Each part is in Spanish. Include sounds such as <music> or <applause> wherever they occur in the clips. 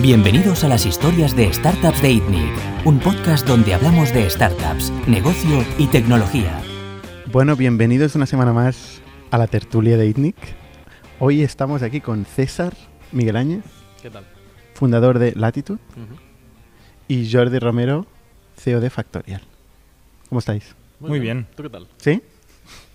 Bienvenidos a las historias de Startups de ITNIC, un podcast donde hablamos de startups, negocio y tecnología. Bueno, bienvenidos una semana más a la tertulia de ITNIC. Hoy estamos aquí con César Miguel Áñez, ¿Qué tal? fundador de Latitude, Ujú. y Jordi Romero, CEO de Factorial. ¿Cómo estáis? Muy bien. ¿Tú qué tal? ¿Sí?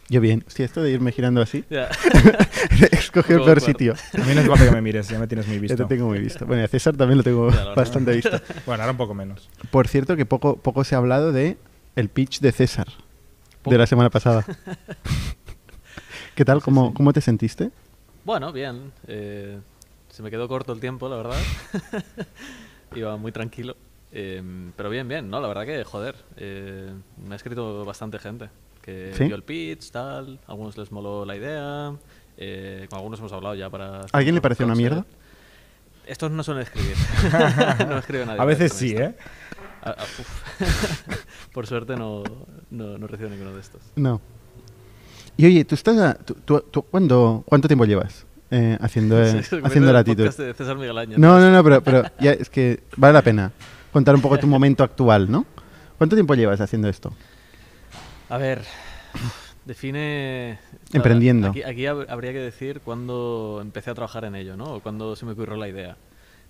Yo bien. Hostia, esto de irme girando así, Ya. <laughs> escoger el peor sitio. A mí no es falta que me mires, ya me tienes muy Ya visto. te tengo muy visto. Bueno, y a César también lo tengo Ya, bastante visto. <laughs> Bueno, ahora un poco menos. Por cierto, que poco, poco se ha hablado de el pitch de César de la semana pasada. <laughs> ¿Qué tal? Sí, ¿Cómo, sí. ¿Cómo te sentiste? Bueno, bien. Eh, se me quedó corto el tiempo, la verdad. Iba muy tranquilo. Eh, pero bien, bien, ¿no? La verdad que, joder, eh, me ha escrito bastante gente. Que ¿Sí? vio el pitch, tal. A algunos les moló la idea. eh, con algunos hemos hablado ya para... ¿A alguien le pareció una mierda? Estos no suelen escribir. <laughs> no escribe nadie. A veces sí, esto. ¿eh? Ah, uf. <laughs> Por suerte no, no, no recibo ninguno de estos. No. Y oye, ¿tú estás a- tú, tú- tú cuándo- ¿cuánto tiempo llevas eh, haciendo, <laughs> eh, Sí, haciendo podcast de César Miguel Áñez. No, no, no, pero, pero ya es que vale la pena contar un poco tu momento actual, ¿no? ¿Cuánto tiempo llevas haciendo esto? A ver, define... <clears throat> Emprendiendo. Aquí, aquí hab- habría que decir cuándo empecé a trabajar en ello, ¿no? O cuándo se me ocurrió la idea.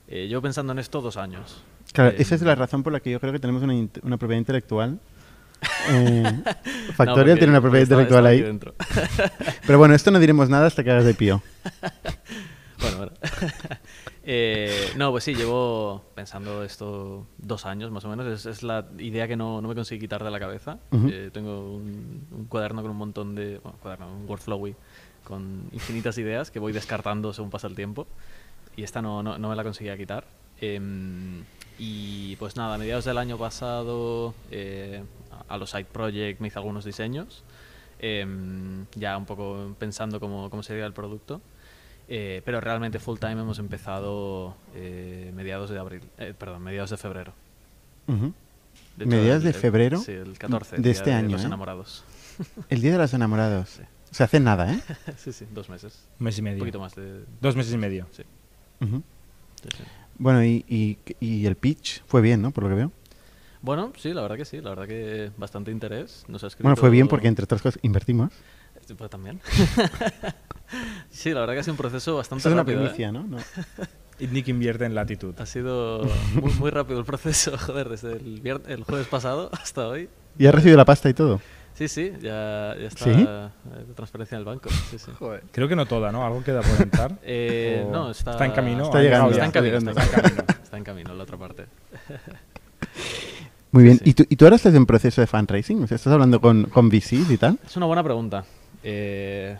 Eh, llevo pensando en esto dos años. Claro, Eh, esa es la razón por la que yo creo que tenemos una, una propiedad intelectual. <laughs> Eh, no, porque- tiene una propiedad intelectual ahí. <laughs> Pero bueno, esto no diremos nada hasta que hagas de pío. <laughs> Bueno, bueno. <laughs> Eh, no, pues sí, llevo pensando esto dos años más o menos. Es, es la idea que no, no me conseguí quitar de la cabeza. Ujú. Eh, tengo un, un cuaderno con un montón de... Bueno, cuaderno, un workflowy con infinitas ideas que voy descartando según pasa el tiempo. Y esta no, no, no me la conseguía quitar. Em, y pues nada, a mediados del año pasado eh, a a los side project me hice algunos diseños. em, ya un poco pensando cómo, cómo sería el producto. Eh, pero realmente full time hemos empezado eh, mediados de abril, eh, perdón, mediados de febrero. Ujú. De hecho, ¿Mediados el- de el- febrero? Sí, el 14 de este año, Los ¿eh? enamorados. <laughs> El Día de los Enamorados. Sí. O sea, hace nada, ¿eh? <laughs> sí, sí, dos meses. Un mes y Un medio. poquito más de. Dos meses y medio. Sí, Ujú. sí, sí. Bueno, y, y- y el pitch fue bien, ¿no? Por lo que veo. Bueno, sí, la verdad que sí, la verdad que bastante interés. Nos ha escrito... Bueno, fue bien porque, entre otras cosas, invertimos. Pues también. <laughs> sí, la verdad que ha sido un proceso bastante Esto es una rápido. ¿eh? primicia, ¿no? No. Y Nick invierte en latitud. Ha sido muy, muy rápido el proceso, <laughs> joder, desde el, jueves pasado hasta hoy. ¿Y has recibido la pasta y todo? Sí, sí, ya, ya está ¿Sí? eh, de transferencia en el banco. Sí, sí. Creo que no toda, ¿no? Algo queda por entrar. <laughs> Eh, no, está, está en camino. Está ha llegando, Está en camino, está está en camino. Está en camino la otra parte. Muy bien. sí. ¿Y, tú, ¿Y tú ahora estás en proceso de fundraising? O sea, ¿estás hablando con, con VCs y tal? Es una buena pregunta. Eh,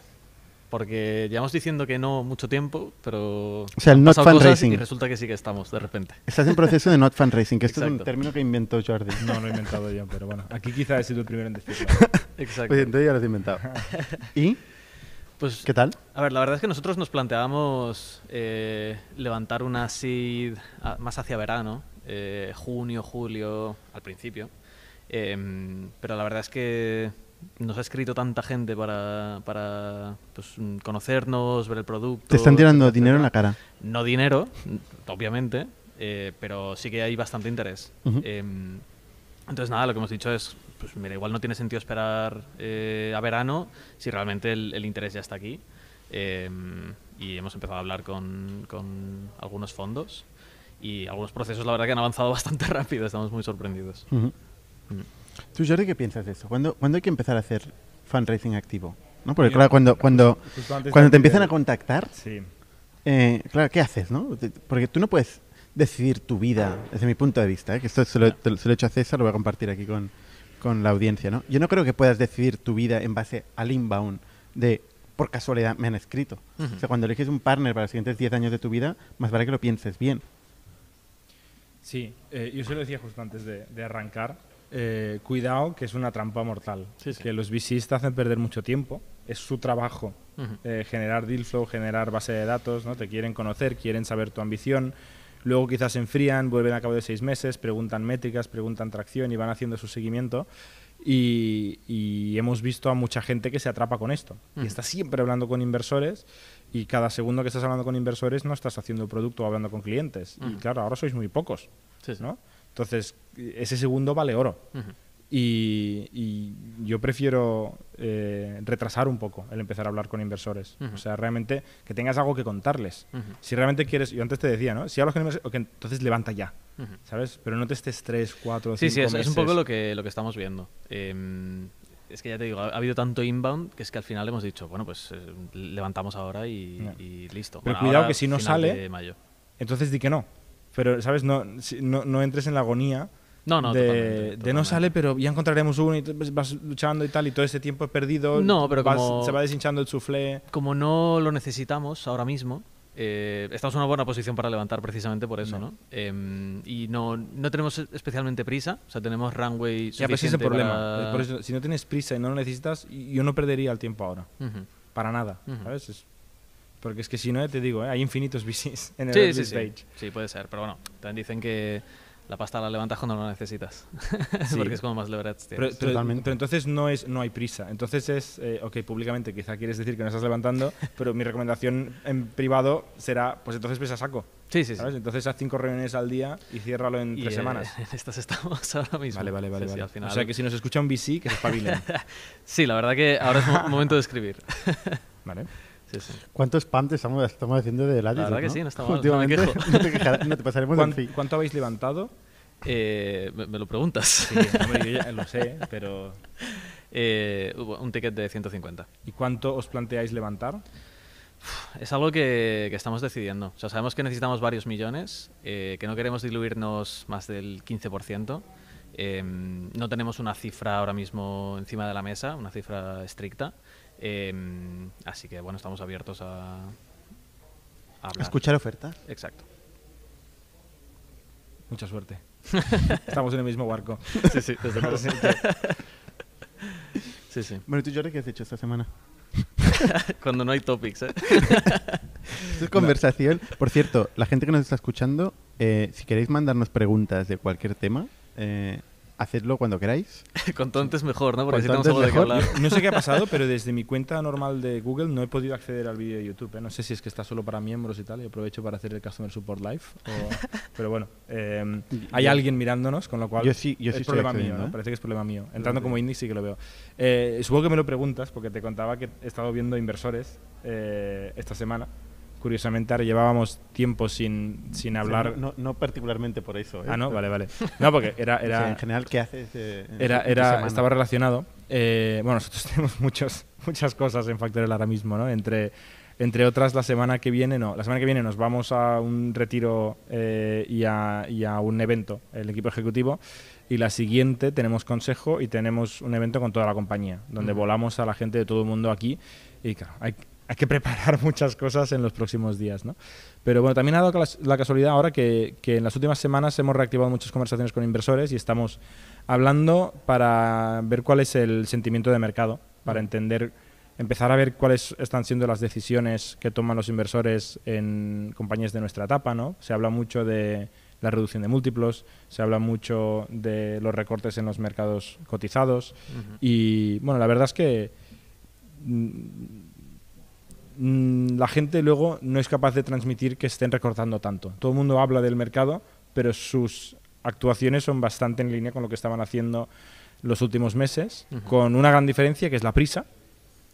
porque llevamos diciendo que no mucho tiempo, pero. O sea, el not. Y resulta que sí que estamos, de repente. Estás en proceso de not fundraising, que esto es un término que inventó Jordi. No lo he inventado yo, pero bueno. Aquí quizá he sido el primero en decirlo. <laughs> Exacto. Pues entonces ya lo has inventado. <laughs> ¿Y Pues, qué tal? a ver, la verdad es que nosotros nos planteábamos eh, levantar una seed a- más hacia verano, eh, junio, julio, al principio. Em, pero la verdad es que nos ha escrito tanta gente para, para pues, conocernos, ver el producto. Te están tirando etcétera, dinero en la cara. No dinero, obviamente, eh, pero sí que hay bastante interés. Em, entonces, nada, lo que hemos dicho es, pues mira, igual no tiene sentido esperar eh, a verano si realmente el, el interés ya está aquí. Y hemos empezado a hablar con, con algunos fondos y algunos procesos, la verdad, que han avanzado <laughs> bastante rápido, estamos muy sorprendidos. Mm. ¿Tú, Jordi, qué piensas de eso? ¿Cuándo, cuándo hay que empezar a hacer fundraising activo? ¿No? Porque, Yo- claro, cuando, cuando, antes cuando de te empiezan a contactar, Sí. eh, claro, ¿qué haces, no? Porque tú no puedes decidir tu vida, desde mi punto de vista, ¿eh? que esto se lo, te lo- se lo he hecho a César, lo voy a compartir aquí con, con la audiencia, ¿no? Yo no creo que puedas decidir tu vida en base al inbound de, por casualidad, me han escrito. Ujú. O sea, cuando eliges un partner para los siguientes 10 años de tu vida, más vale que lo pienses bien. Sí, eh, yo se lo decía justo antes de, de arrancar. Eh, cuidado, que es una trampa mortal. Sí, sí. Que los VCs te hacen perder mucho tiempo. Es su trabajo eh, generar deal flow, generar base de datos, ¿no? Te quieren conocer, quieren saber tu ambición. Luego quizás se enfrían, vuelven a cabo de seis meses, preguntan métricas, preguntan tracción y van haciendo su seguimiento. y, y hemos visto a mucha gente que se atrapa con esto. Y está siempre hablando con inversores y cada segundo que estás hablando con inversores no estás haciendo producto o hablando con clientes. Y claro, ahora sois muy pocos, Sí, sí. ¿no? Entonces, ese segundo vale oro. Y, y yo prefiero eh, retrasar un poco el empezar a hablar con inversores. O sea, realmente que tengas algo que contarles. Si realmente quieres, yo antes te decía, ¿no? Si hablas con inversores, ok, entonces levanta ya. ¿sabes? Pero no te estés tres, cuatro, Sí, cinco sí, es, es meses. un poco lo que, lo que estamos viendo. Em, es que ya te digo, ha, ha habido tanto inbound que es que al final hemos dicho, bueno, pues eh, levantamos ahora y, Ya. y listo. Pero Bueno, cuidado ahora, que si no sale- mayo. Entonces di que no. Pero, ¿sabes? No, no, no entres en la agonía No, no, de, totalmente, de no totalmente. sale, pero ya encontraremos uno y pues, vas luchando y tal, y todo ese tiempo perdido. No, pero vas- como- se va deshinchando el soufflé. Como no lo necesitamos ahora mismo, eh, estamos en una buena posición para levantar precisamente por eso, No. ¿no? Em, y no, no tenemos especialmente prisa, o sea, tenemos runway Ya, pero ese es el suficiente problema. para- Eh, Por eso, si no tienes prisa y no lo necesitas, yo no perdería el tiempo ahora. Ujú. Para nada, Ujú. ¿sabes? Es- porque es que si no, ya te digo, ¿eh? hay infinitos VCs en el Sí, early sí, sí. stage. Sí, puede ser. Pero bueno, también dicen que la pasta la levantas cuando la necesitas. <laughs> Sí. Porque es como más leverage Pero, pero- Totalmente. pero entonces no es no hay prisa. Entonces es, eh, ok, públicamente quizá quieres decir que no estás levantando, <laughs> pero mi recomendación en privado será, pues entonces pesa saco. Sí, sí, sí. ¿sabes? Entonces haz cinco reuniones al día y ciérralo en Y, tres eh, semanas. <laughs> en estas estamos ahora mismo. Vale, vale, vale. Sí, sí, vale. al final- O sea que si nos escucha un VC, que se espabilen. Sí, la verdad que ahora es mo- momento de escribir. vale. Sí, sí. ¿Cuántos spam te estamos, estamos haciendo de Ladis? La verdad que ¿no? sí, no está mal, no me Últimamente quejo. <laughs> no te, quejarás- no te pasaremos el ¿Cuán- fee. ¿Cuánto habéis levantado? Eh, me, me lo preguntas. Sí, hombre, yo ya lo sé, <laughs> pero Eh, un ticket de 150. ¿y cuánto os planteáis levantar? Es algo que, que estamos decidiendo. O sea, sabemos que necesitamos varios millones, eh, que no queremos diluirnos más del 15%. Eh, no tenemos una cifra ahora mismo encima de la mesa, una cifra estricta. Eh, así que, bueno, estamos abiertos a, a hablar. Escuchar ofertas. Exacto. Mucha suerte. <laughs> Estamos en el mismo barco. Sí, sí, desde luego. Sí, sí. Bueno, ¿y tú, Jordi, qué has hecho esta semana? <laughs> Cuando no hay topics, ¿eh? <laughs> Esto es conversación. Por cierto, la gente que nos está escuchando, eh, si queréis mandarnos preguntas de cualquier tema, eh, hacedlo cuando queráis. <laughs> Cuanto antes mejor, ¿no? Porque así tenemos algo de qué hablar. No sé qué ha <laughs> pasado, pero desde mi cuenta normal de Google no he podido acceder al vídeo de YouTube. ¿eh? No sé si es que está solo para miembros y tal, y aprovecho para hacer el Customer Support Live. o- <laughs> Pero bueno, eh, hay alguien mirándonos, con lo cual Yo sí- yo es sí estoy problema mío. ¿no? ¿eh? Parece que es problema mío. Entrando como indie sí que lo veo. Eh, supongo que me lo preguntas porque te contaba que he estado viendo inversores eh, esta semana. Curiosamente, ahora llevábamos tiempo sin, sin hablar. No, no particularmente por eso. ¿eh? ah, no, vale, vale. No, porque <laughs> era, O sea, era, en general, ¿qué haces? eh, era, era, estaba relacionado. Eh, bueno, nosotros <laughs> tenemos muchos, muchas cosas en Factorial ahora mismo, ¿no? Entre, entre otras, la semana que viene, no, la semana que viene nos vamos a un retiro eh, y, a, y a un evento, el equipo ejecutivo, y la siguiente tenemos consejo y tenemos un evento con toda la compañía, donde Ujú. volamos a la gente de todo el mundo aquí, y claro, hay, hay que preparar <laughs> muchas cosas en los próximos días, ¿no? Pero bueno, también ha dado la casualidad ahora que, que en las últimas semanas hemos reactivado muchas conversaciones con inversores y estamos hablando para ver cuál es el sentimiento de mercado, para entender, empezar a ver cuáles están siendo las decisiones que toman los inversores en compañías de nuestra etapa, ¿no? Se habla mucho de la reducción de múltiplos, se habla mucho de los recortes en los mercados cotizados y bueno, la verdad es que mm, la gente luego no es capaz de transmitir que estén recortando tanto. Todo el mundo habla del mercado, pero sus actuaciones son bastante en línea con lo que estaban haciendo los últimos meses, con una gran diferencia que es la prisa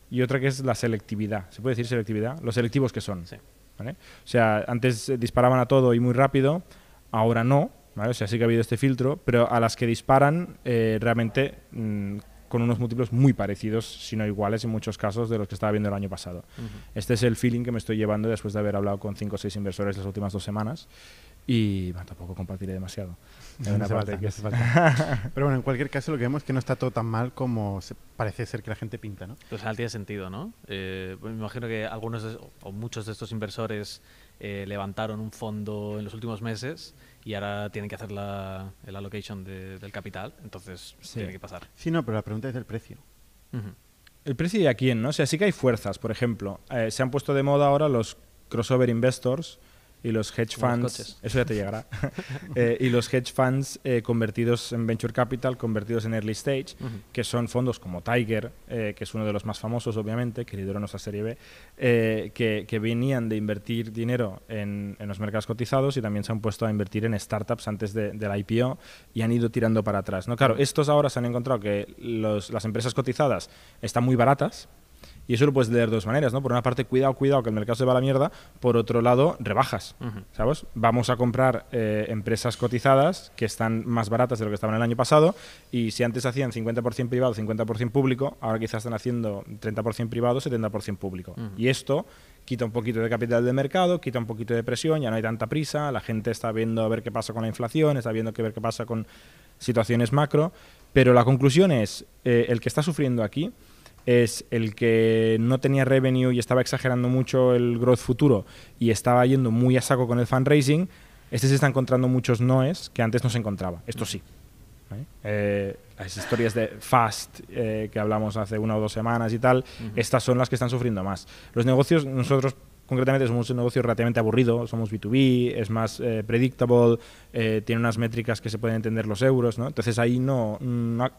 y otra que es la selectividad. ¿Se puede decir selectividad? Los selectivos que son. Sí. ¿vale? O sea, antes disparaban a todo y muy rápido, ahora no. ¿vale? O sea, sí que ha habido este filtro, pero a las que disparan eh, realmente mm, con unos múltiplos muy parecidos, si no iguales en muchos casos, de los que estaba viendo el año pasado. Ujú. Este es el feeling que me estoy llevando después de haber hablado con 5 o 6 inversores las últimas dos semanas. Y bueno, tampoco compartiré demasiado. <laughs> No una parte falta, que hace falta. <laughs> Pero bueno, en cualquier caso, lo que vemos es que no está todo tan mal como se- parece ser que la gente pinta, ¿no? Pues al tiene sentido, ¿no? Eh, me imagino que algunos de- o muchos de estos inversores eh, levantaron un fondo en los últimos meses y ahora tienen que hacer la, el allocation de- del capital, entonces Sí. tiene que pasar. Sí, no, pero la pregunta es el precio. El precio y a quién, ¿no? O sea, sí que hay fuerzas, por ejemplo. eh, se han puesto de moda ahora los crossover investors, y los hedge funds, eso ya te llegará, <laughs> Eh, y los hedge funds eh, convertidos en venture capital, convertidos en early stage, que son fondos como Tiger, eh, que es uno de los más famosos, obviamente, que lideró nuestra serie B, eh, que, que venían de invertir dinero en, en los mercados cotizados y también se han puesto a invertir en startups antes de, del IPO y han ido tirando para atrás. ¿no? Claro, estos ahora se han encontrado que los- las empresas cotizadas están muy baratas. Y eso lo puedes leer de dos maneras, ¿no? Por una parte, cuidado, cuidado, que el mercado se va a la mierda. Por otro lado, rebajas. ¿Sabes? Vamos a comprar eh, empresas cotizadas que están más baratas de lo que estaban el año pasado y si antes hacían 50% privado, 50% público, ahora quizás están haciendo 30% privado, 70% público. Y esto quita un poquito de capital de mercado, quita un poquito de presión, ya no hay tanta prisa, la gente está viendo a ver qué pasa con la inflación, está viendo que ver qué pasa con situaciones macro, pero la conclusión es, eh, el que está sufriendo aquí es el que no tenía revenue y estaba exagerando mucho el growth futuro y estaba yendo muy a saco con el fundraising, este se está encontrando muchos noes que antes no se encontraba. Esto sí. ¿vale? Eh, las historias de Fast eh, que hablamos hace una o dos semanas y tal, estas son las que están sufriendo más. Los negocios, nosotros concretamente somos un negocio relativamente aburrido, somos B2B, es más eh, predictable, eh, tiene unas métricas que se pueden entender los euros, ¿no? Entonces ahí no, no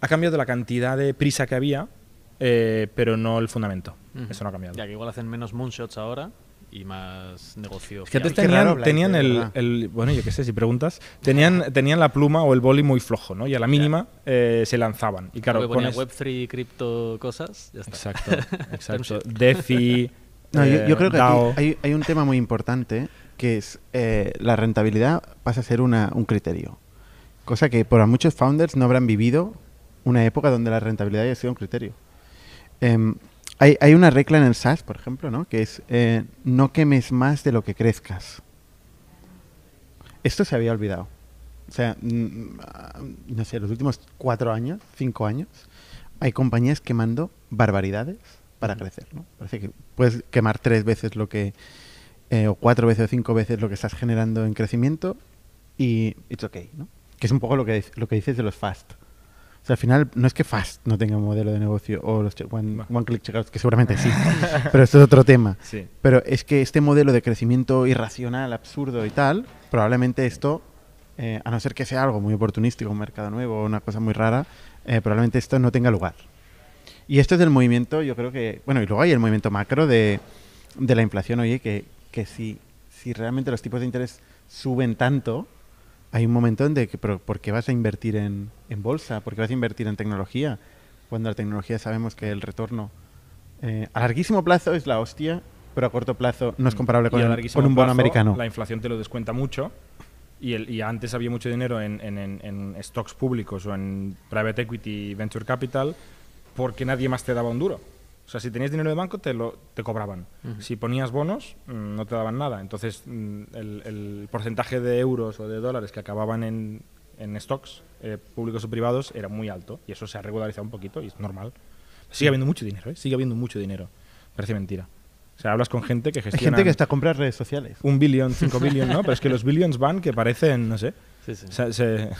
ha, cambiado la cantidad de prisa que había, eh, pero no el fundamento. Eso no ha cambiado. Ya que igual hacen menos moonshots ahora y más negocio. Es que antes. Qué raro tenían, tenían el, Bueno, yo qué sé, si preguntas. Tenían, tenían la pluma o el boli muy flojo, ¿no? Y a la mínima eh, se lanzaban. Y claro, pones- Web3, cripto, cosas, ya está. Exacto, <laughs> exacto. DeFi. <laughs> No, yo, yo eh, creo que DAO. aquí hay, hay un tema muy importante que es eh, la rentabilidad pasa a ser una, un criterio. Cosa que para muchos founders no habrán vivido una época donde la rentabilidad haya sido un criterio. Em, hay, hay una regla en el SaaS, por ejemplo, ¿no? que es eh, no quemes más de lo que crezcas. Esto se había olvidado. O sea, no sé, los últimos cuatro años, cinco años, hay compañías quemando barbaridades para crecer, ¿no? Parece que puedes quemar tres veces lo que, eh, o cuatro veces o cinco veces lo que estás generando en crecimiento y it's okay, ¿no? Que es un poco lo que, lo que dices de los fast. Sea, al final no es que fast no tenga un modelo de negocio o los one, one click checkouts, que seguramente sí, <laughs> pero esto es otro tema. Sí. Pero es que este modelo de crecimiento irracional, absurdo y tal, probablemente esto, eh, a no ser que sea algo muy oportunístico, un mercado nuevo o una cosa muy rara, eh, probablemente esto no tenga lugar. Y esto es del movimiento, yo creo que, bueno, y luego hay el movimiento macro de, de la inflación, oye, que, que si, si realmente los tipos de interés suben tanto, hay un momento en de que, pero ¿por qué vas a invertir en, en bolsa? ¿Por qué vas a invertir en tecnología? Cuando la tecnología sabemos que el retorno eh, a larguísimo plazo es la hostia, pero a corto plazo no es comparable con, el- un bono plazo, americano. La inflación te lo descuenta mucho. Y, el- y antes había mucho dinero en- en stocks públicos o en private equity, venture capital, porque nadie más te daba un duro. O sea, si tenías dinero de banco, te lo te cobraban. Si ponías bonos, mm, no te daban nada. Entonces, mm, el, el porcentaje de euros o de dólares que acababan en, en stocks eh, públicos o privados era muy alto. Y eso se ha regularizado un poquito y es normal. Sigue habiendo mucho dinero, ¿eh? Sigue habiendo mucho dinero. Parece mentira. O sea, hablas con gente que Hay gestiona gente que está a comprar redes sociales. un billón, cinco <laughs> billion, ¿no? Pero es que los billions van que parecen, no sé. Sí, sí. o sea, se-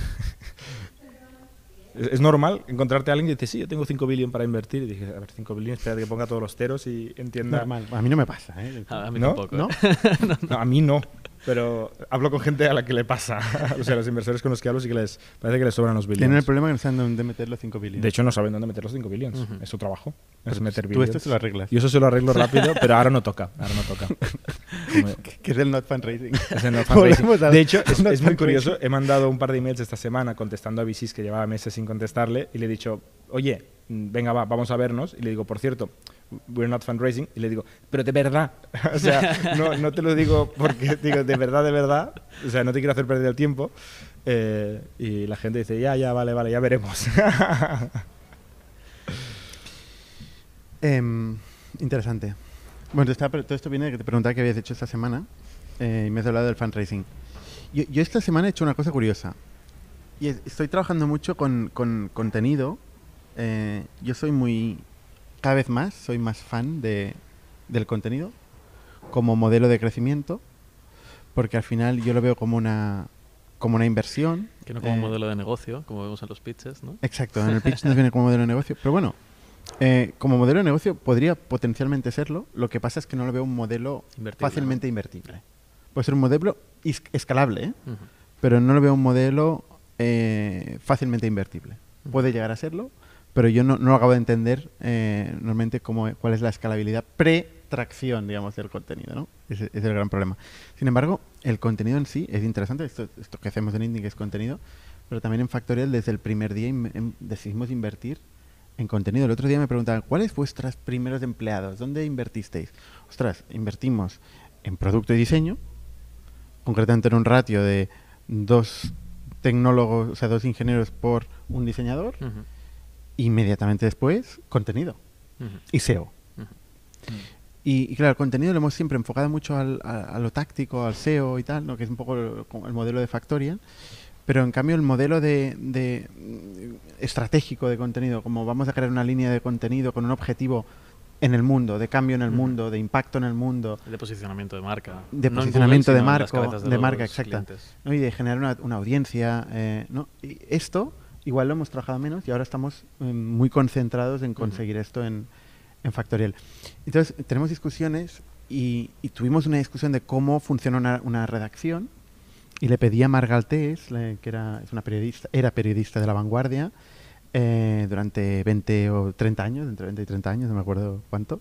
es, es normal encontrarte a alguien que dice, sí, yo tengo 5 billion para invertir. Y dije, a ver, 5 billion, espera que ponga todos los ceros y entienda. Normal. A mí no me pasa, ¿eh? A, mí ¿No? tampoco. ¿No? <laughs> No, a mí no. Pero hablo con gente a la que le pasa. <laughs> o sea, los inversores con los que hablo sí que les parece que les sobran los billions. Tienen el problema que no saben dónde meter los 5 billones. De hecho, no saben dónde meter los 5 billions. Ujú. Es su trabajo. Pero es meter tú billions. esto se lo arreglas. Yo eso se lo arreglo <laughs> rápido, pero ahora no toca. Ahora no toca. <laughs> Que es el not fundraising. Es el no fundraising. De hecho, es, not es muy curioso. He mandado un par de emails esta semana contestando a VCs que llevaba meses sin contestarle y le he dicho, oye, mm, venga, va, vamos a vernos. Y le digo, por cierto, we're not fundraising. Y le digo, pero de verdad. <laughs> o sea, no, no te lo digo porque <laughs> digo, de verdad, de verdad. O sea, no te quiero hacer perder el tiempo. Eh, y la gente dice, ya, ya, vale, vale, ya veremos. <laughs> Em, interesante. Bueno, todo esto viene de que te preguntaba qué habías hecho esta semana eh, y me has hablado del fundraising. Yo, yo esta semana he hecho una cosa curiosa. Y es- estoy trabajando mucho con, con contenido. Eh, yo soy muy, cada vez más, soy más fan de, del contenido como modelo de crecimiento, porque al final yo lo veo como una, como una inversión. Que no como eh, modelo de negocio, como vemos en los pitches, ¿no? Exacto, en el pitch <laughs> nos viene como modelo de negocio. Pero bueno, Eh, como modelo de negocio podría potencialmente serlo, lo que pasa es que no lo veo un modelo Invertible, fácilmente invertible. Puede ser un modelo escalable, ¿eh? Pero no lo veo un modelo eh, fácilmente invertible. Puede llegar a serlo, pero yo no, no acabo de entender eh, normalmente cómo, cuál es la escalabilidad pre-tracción, digamos, del contenido, ¿no? Ese es el gran problema. Sin embargo, el contenido en sí es interesante, esto, esto que hacemos en Indie que es contenido, pero también en Factorial desde el primer día in- em- decidimos invertir en contenido. El otro día me preguntaban, ¿cuáles vuestros primeros empleados? ¿Dónde invertisteis? Ostras, invertimos en producto y diseño, concretamente en un ratio de dos tecnólogos, o sea, dos ingenieros por un diseñador, Ujú. Inmediatamente después, contenido Ujú. y SEO. Y, y claro, el contenido lo hemos siempre enfocado mucho al- a, a lo táctico, al SEO y tal, ¿no? que es un poco el, el modelo de Factorial. Pero en cambio el modelo de, de, mm, estratégico de contenido, como vamos a crear una línea de contenido con un objetivo en el mundo, de cambio en el mundo, de impacto en el mundo, De posicionamiento de marca. De No en posicionamiento de en las marco- de los marca, exacta. ¿no? y de generar una, una audiencia. eh, ¿no? Y esto igual lo hemos trabajado menos y ahora estamos eh, muy concentrados en conseguir esto en, en Factorial. Entonces, tenemos discusiones y, y tuvimos una discusión de cómo funciona una, una redacción y le pedí a Marga Altés, le- que era, es una periodista, era periodista de La Vanguardia eh, durante 20 o 30 años, entre 20 y 30 años, no me acuerdo cuánto,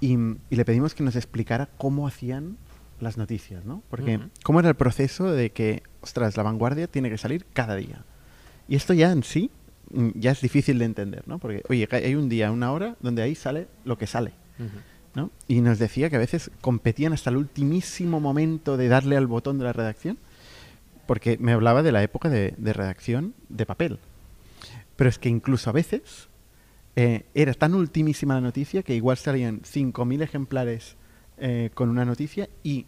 y, y le pedimos que nos explicara cómo hacían las noticias, ¿no? Porque cómo era el proceso de que, ostras, La Vanguardia tiene que salir cada día. Y esto ya en sí mm, ya es difícil de entender, ¿no? Porque, oye, hay un día, una hora, donde ahí sale lo que sale. ¿no? Y nos decía que a veces competían hasta el ultimísimo momento de darle al botón de la redacción, porque me hablaba de la época de, de redacción de papel. Pero es que incluso a veces eh, era tan ultimísima la noticia que igual salían 5.000 ejemplares eh, con una noticia y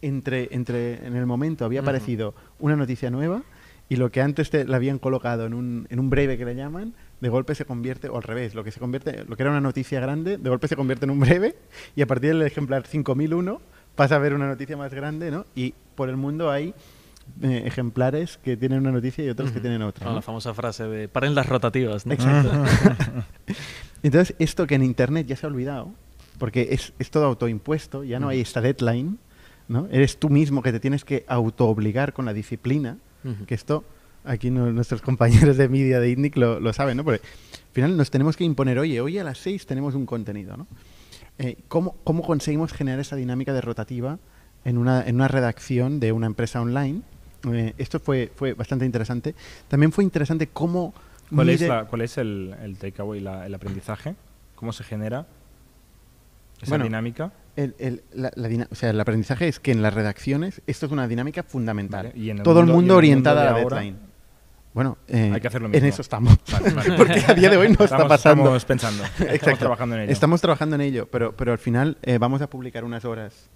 entre, entre en el momento había aparecido una noticia nueva y lo que antes te, la habían colocado en un, en un breve que le llaman, de golpe se convierte, o al revés, lo que se convierte, lo que era una noticia grande, de golpe se convierte en un breve y a partir del ejemplar 5001 pasa a ver una noticia más grande, ¿no? Y por el mundo hay eh, ejemplares que tienen una noticia y otros que Ujú. tienen otra. Con ¿no? la famosa frase de paren las rotativas. ¿no? Exacto. <laughs> <laughs> Entonces, esto que en Internet ya se ha olvidado, porque es, es todo autoimpuesto, ya no hay esta deadline, ¿no? Eres tú mismo que te tienes que autoobligar con la disciplina, Que esto aquí no- nuestros <laughs> compañeros de media de ITNIC lo, lo saben, ¿no? Porque al final nos tenemos que imponer, oye, hoy a las 6 tenemos un contenido, ¿no? Eh, ¿cómo, ¿Cómo conseguimos generar esa dinámica de rotativa en una, en una redacción de una empresa online? Eh, esto fue, fue bastante interesante. También fue interesante cómo... ¿Cuál es, la- cuál es el, el takeaway, el aprendizaje? ¿Cómo se genera esa Bueno, dinámica? El, el- la- la o sea, el aprendizaje es que en las redacciones esto es una dinámica fundamental. Vale, y en el Todo mundo- el en mundo mundo a la ahora, deadline. Bueno, eh, Hay que hacer lo en mismo. eso estamos. Vale, vale. <laughs> Porque a día de hoy no está Estamos- pasando. Estamos pensando. <laughs> Estamos trabajando en ello. Estamos trabajando en ello, pero, pero al final eh, vamos a publicar unas horas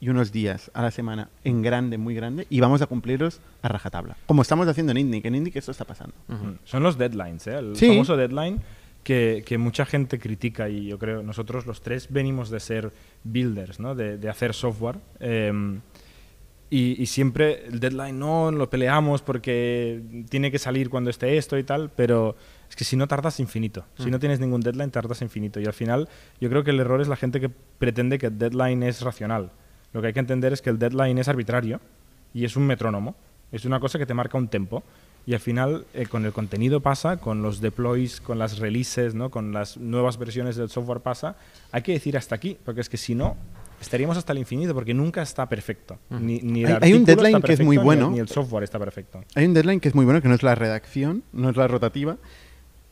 y unos días a la semana en grande, muy grande, y vamos a cumplirlos a rajatabla. Como estamos haciendo en Indic. En Indic esto está pasando. Ujú. Mm. Son los deadlines, ¿eh? El Sí. famoso deadline que, que mucha gente critica y yo creo nosotros los tres venimos de ser builders, ¿no? De, de hacer software. em, y, y siempre el deadline no lo peleamos porque tiene que salir cuando esté esto y tal, pero es que si no tardas infinito. Si Mm. no tienes ningún deadline, tardas infinito. Y al final yo creo que el error es la gente que pretende que el deadline es racional. Lo que hay que entender es que el deadline es arbitrario y es un metrónomo. Es una cosa que te marca un tempo. Y al final, eh, con el contenido pasa, con los deploys, con las releases, ¿no? con las nuevas versiones del software pasa, hay que decir hasta aquí, porque es que si no, estaríamos hasta el infinito, porque nunca está perfecto. Ni, ni el Hay- hay un deadline está que es muy perfecto, ni bueno. Ni el software está perfecto. Hay un deadline que es muy bueno, que no es la redacción, no es la rotativa,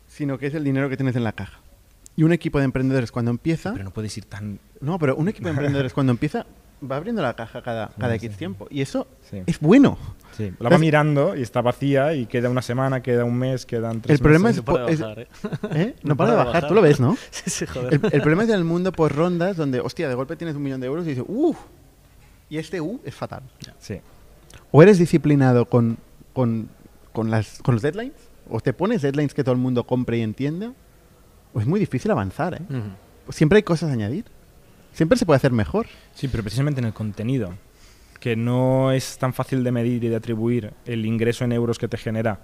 sino que es el dinero que tienes en la caja. Y un equipo de emprendedores cuando empieza... Pero no puedes ir tan... No, pero un equipo de <laughs> emprendedores cuando empieza va abriendo la caja cada, cada Sí, X sí. tiempo. Y eso Sí. es bueno. Sí, la va Es- mirando y está vacía y queda una semana, queda un mes, quedan tres El problema meses. es- No para de bajar, ¿eh? <laughs> ¿Eh? No para de bajar, tú lo ves, ¿no? <laughs> Sí, sí, joder. El, el problema es en el mundo por rondas donde, hostia, de golpe tienes un millón de euros y dices, uff, y este U es fatal. Sí. O eres disciplinado con, con, con, las, con los deadlines, o te pones deadlines que todo el mundo compre y entienda, o es muy difícil avanzar, ¿eh? Siempre hay cosas a añadir. Siempre se puede hacer mejor. Sí, pero precisamente en el contenido, que no es tan fácil de medir y de atribuir el ingreso en euros que te genera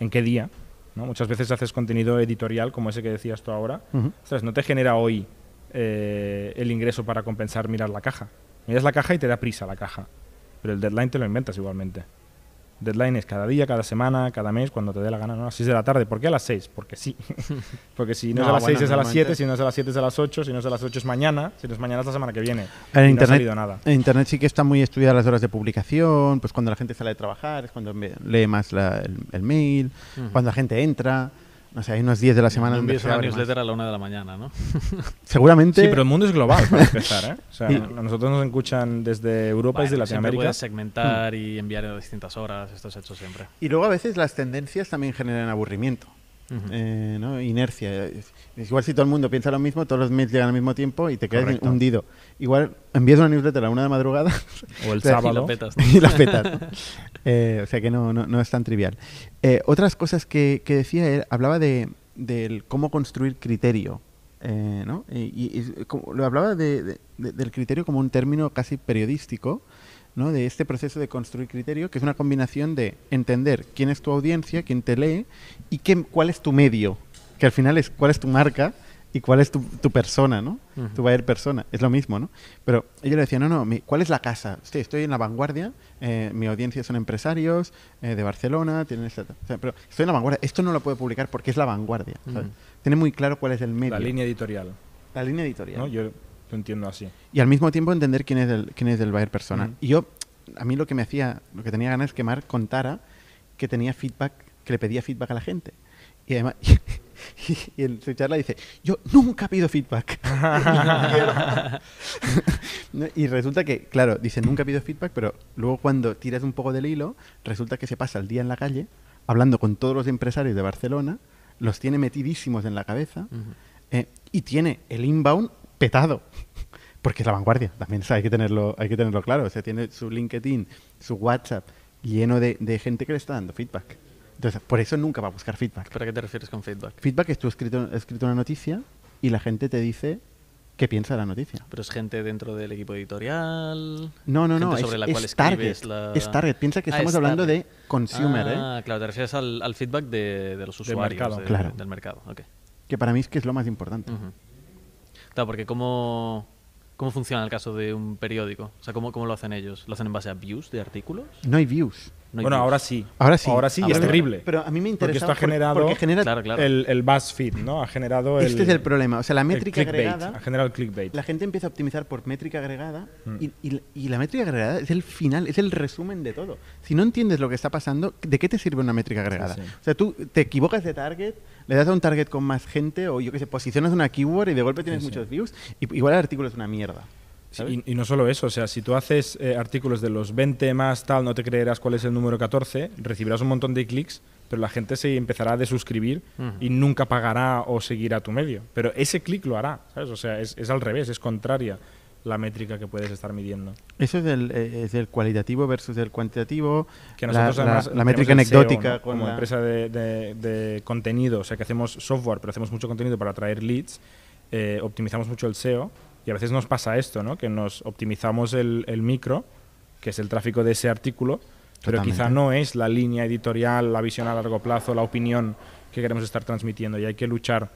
en qué día, ¿no? Muchas veces haces contenido editorial, como ese que decías tú ahora. Ostras, no te genera hoy eh, el ingreso para compensar mirar la caja. Miras la caja y te da prisa la caja. Pero el deadline te lo inventas igualmente. Deadline es cada día, cada semana, cada mes, cuando te dé la gana, ¿no? A las 6 de la tarde. ¿Por qué a las 6? Porque sí. <laughs> Porque si no, es a las 6 bueno, es a las 7, normalmente- si no es a las 7 es a las 8, si no es a las 8 es mañana, si no es mañana es la semana que viene. En Y no internet, ha salido nada. en internet sí que está muy estudiadas las horas de publicación, pues cuando la gente sale de trabajar, es cuando lee más la- el, el mail, cuando la gente entra, no sé, hay unos días de la semana no envíes una abre más. newsletter a la una de la mañana, ¿no? <laughs> <laughs> Seguramente, Sí, pero el mundo es global para empezar, ¿eh? O sea, Y- a nosotros nos escuchan desde Europa y desde Bueno, Latinoamérica. puedes segmentar y enviar a distintas horas, esto se ha hecho siempre. y luego a veces las tendencias también generan aburrimiento. Eh, ¿no? Inercia. Igual si todo el mundo piensa lo mismo, todos los mails llegan al mismo tiempo y te quedas Correcto. hundido. Igual envías una newsletter a la una de madrugada <laughs> O el <laughs> sábado. la petas, ¿no? y la petas. ¿no? <laughs> Eh, o sea que no, no, no es tan trivial. Eh, otras cosas que, que decía él, hablaba de del cómo construir criterio. eh, ¿no? Y, y- y como- lo hablaba de- de- de- del criterio como un término casi periodístico, ¿no? de este proceso de construir criterio, que es una combinación de entender quién es tu audiencia, quién te lee y qué, cuál es tu medio, que al final es cuál es tu marca y cuál es tu, tu persona, ¿no? Ujú. Tu buyer persona, es lo mismo, ¿no? Pero ella le decía, no, no, mi- ¿cuál es la casa? Sí, estoy en la vanguardia, eh, mi audiencia son empresarios eh, de Barcelona, tienen esta... o sea, pero estoy en la vanguardia, esto no lo puedo publicar porque es la vanguardia. Tiene muy claro cuál es el medio, La línea editorial. la línea editorial ¿no? Yo lo entiendo así. y al mismo tiempo entender quién es el, quién es el buyer persona. Y yo, a mí lo que me hacía, lo que tenía ganas es que Mark contara que tenía feedback, que le pedía feedback a la gente. Y además, <laughs> y, en su charla dice, yo nunca pido feedback. <laughs> Y resulta que, claro, dice, nunca pido feedback, pero luego cuando tiras un poco del hilo, resulta que se pasa el día en la calle hablando con todos los empresarios de Barcelona, los tiene metidísimos en la cabeza eh, y tiene el inbound petado. Porque es la vanguardia, también o sea, hay, que tenerlo, hay que tenerlo claro. O sea, tiene su LinkedIn, su WhatsApp lleno de, de gente que le está dando feedback. Entonces, por eso nunca va a buscar feedback. ¿Pero a qué te refieres con feedback? Feedback es tú has escrito, escrito una noticia y la gente te dice qué piensa de la noticia. ¿Pero es gente dentro del equipo editorial? No, no, no, Gente es, sobre la es cual target. escribes la- Es target. Piensa que Ah, estamos es hablando target. de consumer, ¿eh? Ah, claro, te refieres al, al feedback de, de los Del usuarios mercado. de- Claro. del mercado. ok. que para mí es que es lo más importante. Porque ¿cómo, ¿cómo funciona el caso de un periódico? O sea, ¿cómo, ¿cómo lo hacen ellos? ¿Lo hacen en base a views de artículos? No hay views. No hay bueno, ahora sí. Ahora sí. Ahora sí, Ah, y es terrible. Pero a mí me Porque interesa esto ha generado porque genera Claro, claro. El, el BuzzFeed, ¿no? Ha generado el... Este es el problema. O sea, la métrica agregada Ha generado el clickbait. La gente empieza a optimizar por métrica agregada Mm. y, y- y la métrica agregada es el final, es el resumen de todo. Si no entiendes lo que está pasando, ¿de qué te sirve una métrica agregada? sí. O sea, tú te equivocas de target, le das a un target con más gente o yo qué sé, posicionas una keyword y de golpe tienes Sí, sí. muchos views y igual el artículo es una mierda. Y, y no solo eso, o sea, si tú haces eh, artículos de los 20 más tal, no te creerás cuál es el número 14, recibirás un montón de clics, pero la gente se empezará a desuscribir Ujú. y nunca pagará o seguirá tu medio. Pero ese clic lo hará, ¿sabes? O sea, es, es al revés, es contraria la métrica que puedes estar midiendo. Eso es el, eh, es el cualitativo versus el cuantitativo. Que la, nosotros la- además la tenemos métrica SEO, anecdótica ¿no? como la- empresa de, de- de contenido, o sea que hacemos software, pero hacemos mucho contenido para atraer leads, eh, optimizamos mucho el SEO y a veces nos pasa esto, ¿no? Que nos optimizamos el, el micro, que es el tráfico de ese artículo, pero Totalmente. quizá no es la línea editorial, la visión a largo plazo, la opinión que queremos estar transmitiendo y hay que luchar.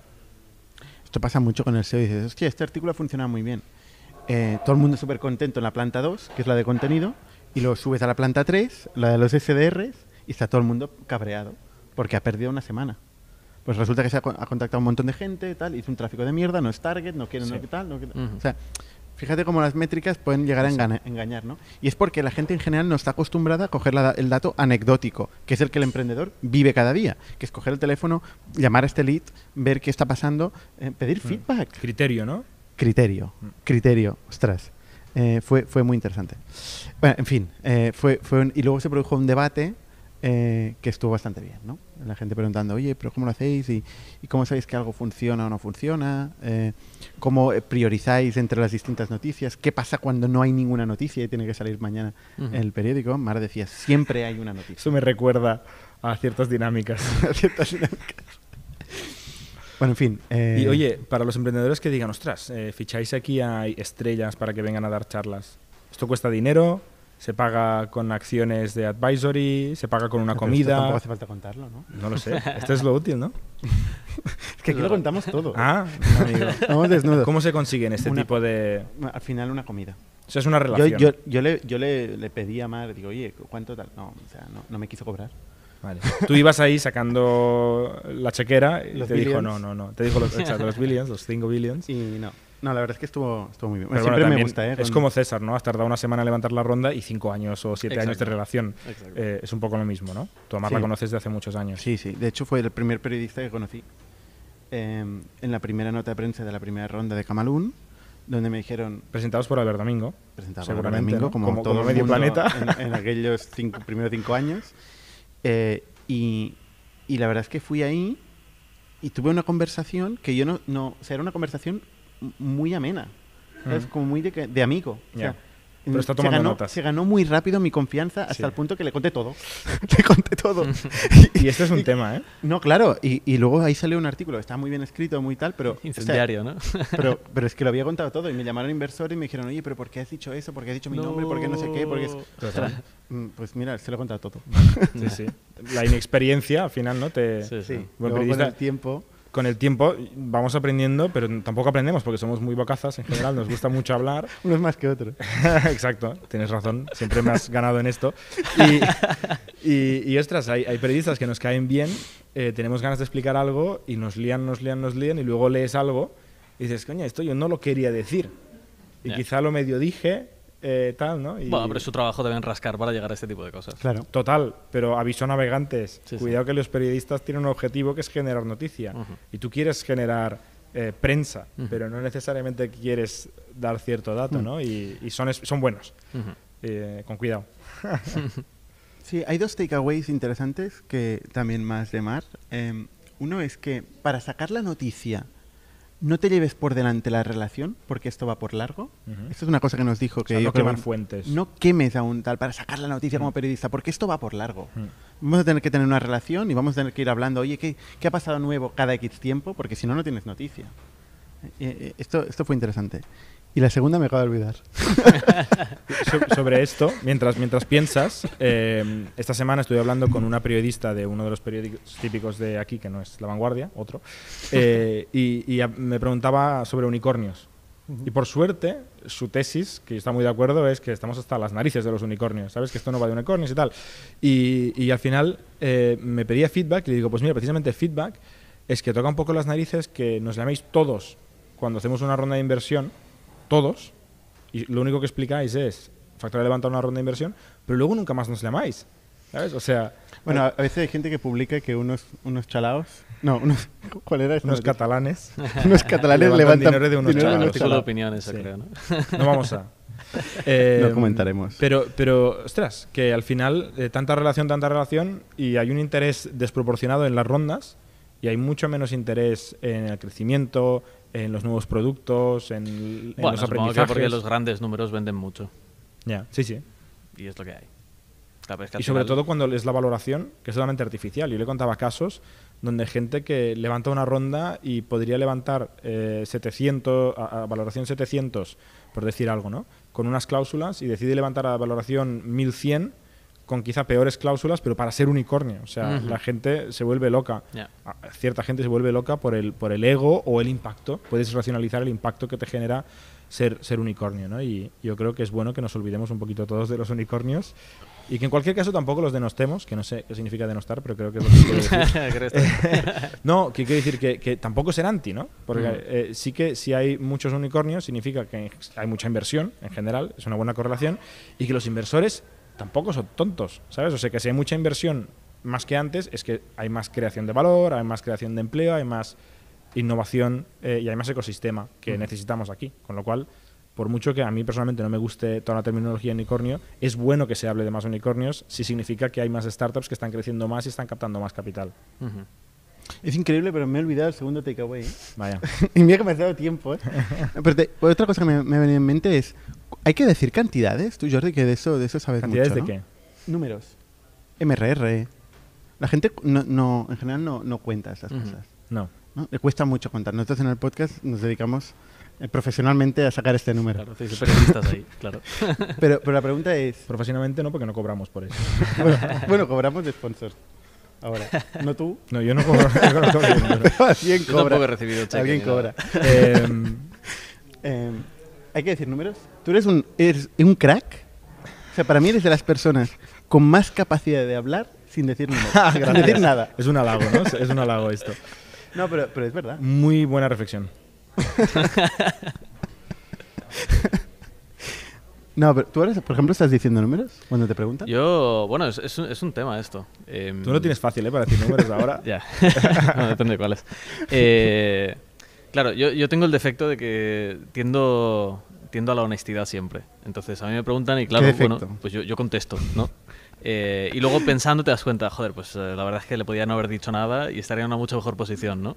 Esto pasa mucho con el SEO. Dices, hostia, este artículo ha funcionado muy bien. Eh, todo el mundo súper contento en la planta 2, que es la de contenido, y lo subes a la planta 3, la de los SDRs, y está todo el mundo cabreado, porque ha perdido una semana. Pues resulta que se ha, ha contactado un montón de gente, tal, hizo un tráfico de mierda, no es target, no quiere, Sí. no tal, no. Ujú. O sea, fíjate cómo las métricas pueden llegar a engañar, ¿no? Y es porque la gente en general no está acostumbrada a coger la el dato anecdótico, que es el que el emprendedor vive cada día, que es coger el teléfono, llamar a este lead, ver qué está pasando, eh, pedir feedback. Criterio, ¿no? Criterio, Mm. criterio, ostras. Eh, fue, fue muy interesante. Bueno, en fin, eh, fue, fue un- y luego se produjo un debate eh, que estuvo bastante bien, ¿no? La gente preguntando, oye, pero ¿cómo lo hacéis? ¿Y, y cómo sabéis que algo funciona o no funciona? Eh, ¿Cómo priorizáis entre las distintas noticias? ¿Qué pasa cuando no hay ninguna noticia y tiene que salir mañana en el periódico? Mar decía, siempre hay una noticia. Eso me recuerda a ciertas dinámicas. <laughs> Ciertas dinámicas. bueno, en fin. eh, Y oye, para los emprendedores que digan, ostras, eh, ficháis aquí a estrellas para que vengan a dar charlas. ¿Esto cuesta dinero? Se paga con acciones de advisory, se paga con una Pero esto tampoco comida. hace falta contarlo, ¿no? No lo sé. Esto es lo útil, ¿no? <laughs> Es que aquí lo contamos todo. Ah, amigo. Vamos desnudos. ¿Cómo se consiguen este Una- tipo de...? Al final una comida. O sea, es una Yo, relación. yo, yo, le, yo le, le pedí a Mar, digo, oye, ¿cuánto tal? No, o sea, no, no me quiso cobrar. Vale. Tú ibas ahí sacando la chequera y Los te dijo, billions. no, no, no. Te dijo los, exacto, los billions, los 5 billions. Y no. No, la verdad es que estuvo, estuvo muy bien. Pero Siempre bueno, me gusta, ¿eh? Es como César, ¿no? Has tardado una semana en levantar la ronda y 5 años o 7 años de relación. Eh, es un poco lo mismo, ¿no? Tú a Mar la conoces de hace muchos años. Sí, sí. De hecho, fue el primer periodista que conocí eh, en la primera nota de prensa de la primera ronda de Camalún, donde me dijeron, Presentados por Albert Domingo. presentaba Seguramente, Domingo, ¿no? como, Como- todo como medio planeta. En, en <laughs> aquellos cinco, primeros cinco años. Eh, y, y la verdad es que fui ahí y tuve una conversación que yo no... no o sea, era una conversación muy amena. Mm. Como muy de, que- de amigo. O sea, Ya. Pero está se tomando ganó, notas. se ganó muy rápido mi confianza hasta Sí. el punto que le conté todo. <laughs> le conté todo. <laughs> <laughs> Y este es un tema, ¿eh? No, claro, y, y luego ahí salió un artículo, está muy bien escrito, muy tal, pero... o sea, Incendiario, ¿no? pero, pero es que lo había contado todo y me llamaron inversores y me dijeron, oye, pero ¿por qué has dicho eso? ¿Por qué has dicho mi nombre? ¿Por qué no sé qué? ¿Por qué es-?" Mm, Pues mira, se lo he contado todo. Sí, sí. La inexperiencia, al final, ¿no? Te, Sí, sí. Luego con el tiempo... Con el tiempo vamos aprendiendo, pero tampoco aprendemos porque somos muy bocazas en general, nos gusta mucho hablar. <laughs> Unos más que otros. <laughs> Exacto, tienes razón, siempre me has ganado en esto. Y, y, y, ostras, hay, hay periodistas que nos caen bien, eh, tenemos ganas de explicar algo y nos lían, nos lían, nos lían y luego lees algo y dices, coño, esto yo no lo quería decir. Y Ya. quizá lo medio dije, eh, tal, ¿no? Y- Bueno, pero es su trabajo deben rascar para llegar a este tipo de cosas. Claro. Total, pero aviso a navegantes. Sí, sí. Cuidado que los periodistas tienen un objetivo que es generar noticia. Y tú quieres generar eh, prensa, pero no necesariamente quieres dar cierto dato. ¿no? Y, y son, buenos. Eh, con cuidado. <laughs> Sí, hay dos takeaways interesantes que también más de Mar. Eh, uno es que para sacar la noticia no te lleves por delante la relación, porque esto va por largo. Ujú. Esto es una cosa que nos dijo O que sea, yo no queman fuentes. No quemes a un tal para sacar la noticia como periodista, porque esto va por largo. Vamos a tener que tener una relación y vamos a tener que ir hablando, oye, ¿qué, qué ha pasado nuevo cada X tiempo? Porque si no, no tienes noticia. Eh, eh, esto, esto fue interesante. Y la segunda me acabo de olvidar. <laughs> So- sobre esto, mientras, mientras piensas, eh, esta semana estuve hablando con una periodista de uno de los periódicos típicos de aquí, que no es La Vanguardia, otro, <laughs> eh, y, y me preguntaba sobre unicornios. Y por suerte, su tesis, que está muy de acuerdo, es que estamos hasta las narices de los unicornios, ¿sabes? Que esto no va de unicornios y tal. Y, y al final eh, me pedía feedback y le digo, pues mira, precisamente feedback es que toca un poco las narices que nos llaméis todos cuando hacemos una ronda de inversión, todos, y lo único que explicáis es factor de levantar una ronda de inversión, pero luego nunca más nos llamáis. ¿Sabes? O sea, Bueno, a a veces hay gente que publica que unos, unos chalaos. No, unos. <laughs> ¿Cuál era unos noticia? catalanes. <laughs> Unos catalanes levantan levantan dinero de unos dinero de chalaos. unos artículo de chalaos. opinión esa, Sí. creo, ¿no? <laughs> No vamos a. Eh, No comentaremos. Pero, pero, ostras, que al final, eh, tanta relación, tanta relación, y hay un interés desproporcionado en las rondas, y hay mucho menos interés en el crecimiento, en los nuevos productos, en, en Bueno, los aprendizajes. porque los grandes números venden mucho. Ya, sí, sí. Y es lo que hay. Claro, pero es que al Y sobre final- todo cuando es la valoración, que es totalmente artificial. Yo le contaba casos donde gente que levanta una ronda y podría levantar eh, 700, a, a valoración 700, por decir algo, ¿no? Con unas cláusulas y decide levantar a valoración 1100 con quizá peores cláusulas, pero para ser unicornio. O sea, la gente se vuelve loca. Cierta gente se vuelve loca por el, por el ego o el impacto. Puedes racionalizar el impacto que te genera ser, ser unicornio, ¿no? Y yo creo que es bueno que nos olvidemos un poquito todos de los unicornios y que en cualquier caso tampoco los denostemos, que no sé qué significa denostar, pero creo que es lo que quiero decir. <laughs> Que- <laughs> No, que quiere decir que, que tampoco ser anti, ¿no? Porque Mm. eh, sí que si hay muchos unicornios significa que hay mucha inversión en general, es una buena correlación, y que los inversores tampoco son tontos, ¿sabes? O sea, que si hay mucha inversión más que antes, es que hay más creación de valor, hay más creación de empleo, hay más innovación eh, y hay más ecosistema que necesitamos aquí. Con lo cual, por mucho que a mí personalmente no me guste toda la terminología unicornio, es bueno que se hable de más unicornios si significa que hay más startups que están creciendo más y están captando más capital. Es increíble, pero me he olvidado el segundo takeaway. ¿eh? Vaya. <laughs> y mira que me has dado tiempo, ¿eh? <laughs> Pero te- otra cosa que me, me ha venido en mente es, ¿hay que decir cantidades? Tú, Jordi, que de eso, de eso sabes ¿Cantidades mucho, de ¿no? qué? Números. MRR. La gente no, no, en general no, no cuenta esas cosas. No. ¿no? Le cuesta mucho contar. Nosotros en el podcast nos dedicamos eh, profesionalmente a sacar este número. Claro, de periodistas ahí, claro. <laughs> Pero, pero la pregunta es, Profesionalmente no, porque no cobramos por eso. <laughs> bueno, bueno, cobramos de sponsors. Ahora, no tú, No, yo no cobro. <laughs> yo no cobro pero alguien Yo tampoco he cobra. recibido cheque. Alguien cobra. Eh, Hay que decir números. Tú eres un, eres un crack. O sea, para mí eres de las personas con más capacidad de hablar sin decir números. <laughs> sin decir nada. Es un halago, ¿no? Es un halago esto. No, pero, pero es verdad. Muy buena reflexión. <laughs> No, pero tú ahora, por ejemplo, estás diciendo números cuando te preguntan. Yo, bueno, es, es un, es un tema esto. Em, Tú lo tienes fácil, ¿eh? Para decir números ahora. <laughs> Ya, no, depende de cuáles. Eh, claro, yo, yo tengo el defecto de que tiendo, tiendo a la honestidad siempre. Entonces a mí me preguntan y claro, bueno, pues yo, yo contesto, ¿no? Eh, y luego pensando te das cuenta, joder, pues eh, la verdad es que le podía no haber dicho nada y estaría en una mucho mejor posición, ¿no?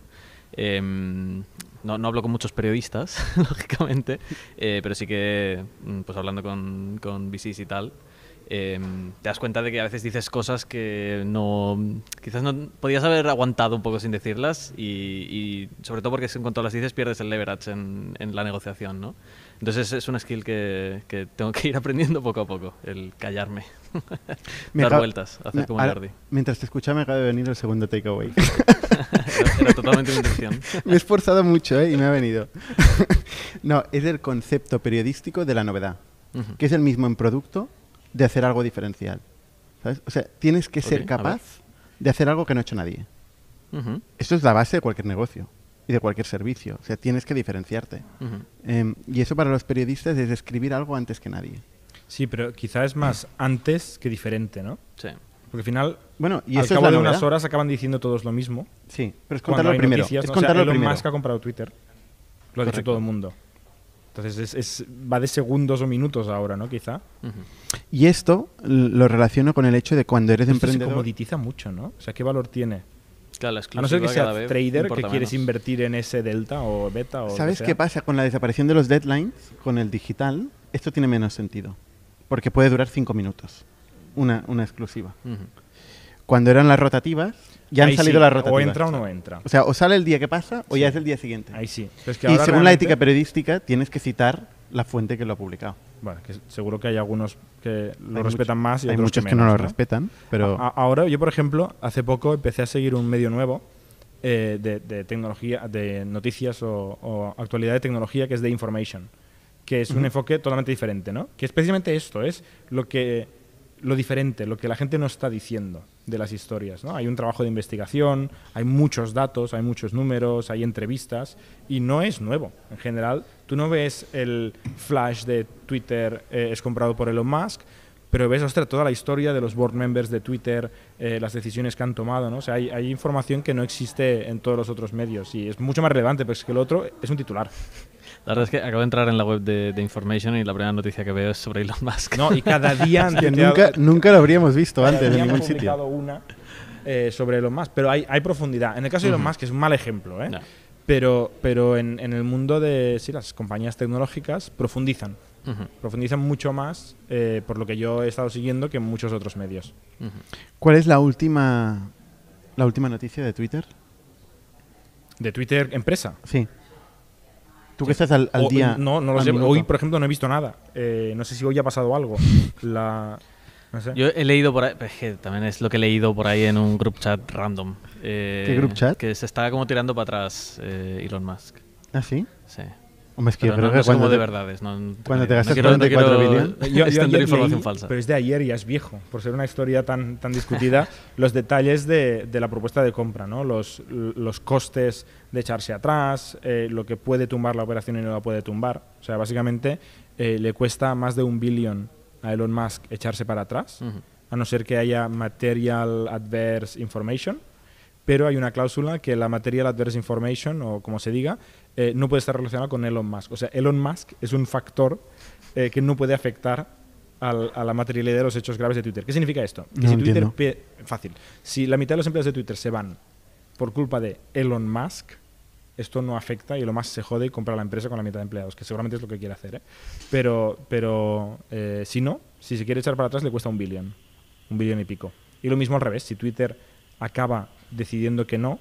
Em, no, no hablo con muchos periodistas, <laughs> lógicamente, eh, pero sí que, mm, pues hablando con, con VCs y tal, em, te das cuenta de que a veces dices cosas que no quizás no podías haber aguantado un poco sin decirlas y, y sobre todo porque en cuanto las dices pierdes el leverage en, en la negociación, ¿no? Entonces es una skill que, que tengo que ir <laughs> aprendiendo poco a poco, el callarme, Me dar acaba- vueltas, hacer me- como ahora, Jordi. Mientras te escuchaba me acaba de venir el segundo takeaway. <laughs> Era, era totalmente mi intención. <laughs> me he esforzado mucho ¿eh? y me ha venido. no, es el concepto periodístico de la novedad, que es el mismo en producto de hacer algo diferencial. ¿Sabes? O sea, tienes que ser capaz de hacer algo que no ha hecho nadie. Ujú, Esto es la base de cualquier negocio y de cualquier servicio. O sea, tienes que diferenciarte. Em, y eso para los periodistas es escribir algo antes que nadie. Sí, pero quizá es más antes que diferente, ¿no? Sí. Porque al final, Bueno, y al eso es cabo la de novedad. unas horas acaban diciendo todos lo mismo. Sí, pero es contarlo primero. noticias, es ¿no? O sea, contarlo Elon primero. Musk ha comprado Twitter. Lo ha dicho Correcto. todo el mundo. Entonces es, es- va de segundos o minutos ahora, ¿no? Quizá. Y esto lo relaciono con el hecho de cuando eres Esto se emprendedor. comoditiza mucho, ¿no? O sea, ¿qué valor tiene? Claro, la A no ser que seas trader, que quieres menos. invertir en ese delta o beta o ¿Sabes qué pasa con la desaparición de los deadlines? Con el digital, esto tiene menos sentido. Porque puede durar cinco minutos. Una, una exclusiva. Ujú. Cuando eran las rotativas, ya han Ahí salido sí, las rotativas. O entra o no entra. O sea, o sale el día que pasa o ya es el día siguiente. Ahí sí. Pero es que y ahora según la ética periodística, tienes que citar la fuente que lo ha publicado. Bueno, que seguro que hay algunos que lo Hay respetan mucho- más y Hay otros muchos que, que, no menos, lo respetan, pero A- ahora, yo por ejemplo, hace poco empecé a seguir un medio nuevo eh, de, de tecnología, de noticias o, o actualidad de tecnología que es The Information, que es un enfoque totalmente diferente, ¿no? Que es precisamente esto, es lo que lo diferente, lo que la gente no está diciendo de las historias, ¿no? Hay un trabajo de investigación, hay muchos datos, hay muchos números, hay entrevistas y no es nuevo. En general, tú no ves el flash de Twitter eh, es comprado por Elon Musk, pero ves, ostras, toda la historia de los board members de Twitter, eh, las decisiones que han tomado, ¿no? O sea, hay, información que no existe en todos los otros medios y es mucho más relevante, pero es que el otro es un titular. La verdad es que acabo de entrar en la web de, de Information y la primera noticia que veo es sobre Elon Musk. ¿no? Y cada día que nunca, nunca lo habríamos visto cada antes día en ningún sitio. una eh, sobre Elon Musk, pero hay, hay profundidad. En el caso de Elon Ujú. Musk es un mal ejemplo, ¿eh? No. Pero, pero en, en el mundo de sí, las compañías tecnológicas profundizan. Profundizan mucho más, eh, por lo que yo he estado siguiendo, que en muchos otros medios. ¿Cuál es la última, la última noticia de Twitter? De Twitter empresa. Sí. Tú que estás al, al O- día. No, no lo sé. minuto. Hoy, por ejemplo, no he visto nada. Eh, no sé si hoy ha pasado algo. La, no sé. Yo he leído por ahí, es que también es lo que he leído por ahí en un group chat random. eh, ¿Qué group chat? Que se está como tirando para atrás eh, Elon Musk. ¿Ah, sí? Sí. Hombre, es que Pero no, no cuando cómo de te- verdades. No, cuando te gastas no quiero, no 44 quiero billones. Yo- yo ayer información leí, falsa. Pero es de ayer y es viejo, por ser una historia tan, tan discutida, <laughs> los detalles de, de la propuesta de compra, ¿no? los, los costes de echarse atrás, eh, lo que puede tumbar la operación y no la puede tumbar. O sea, básicamente eh, le cuesta más de un billón a Elon Musk echarse para atrás, a no ser que haya Material Adverse Information, pero hay una cláusula que la Material Adverse Information, o como se diga, eh, no puede estar relacionada con Elon Musk. O sea, Elon Musk es un factor eh, que no puede afectar al- a la materialidad de los hechos graves de Twitter. ¿Qué significa esto? Que No si Twitter... pe- Fácil. Si la mitad de los empleados de Twitter se van por culpa de Elon Musk, esto no afecta y Elon Musk se jode y compra la empresa con la mitad de empleados, que seguramente es lo que quiere hacer. ¿eh? Pero, pero eh, si no, si se quiere echar para atrás, le cuesta un billón. Un billón y pico. Y lo mismo al revés. Si Twitter acaba decidiendo que no,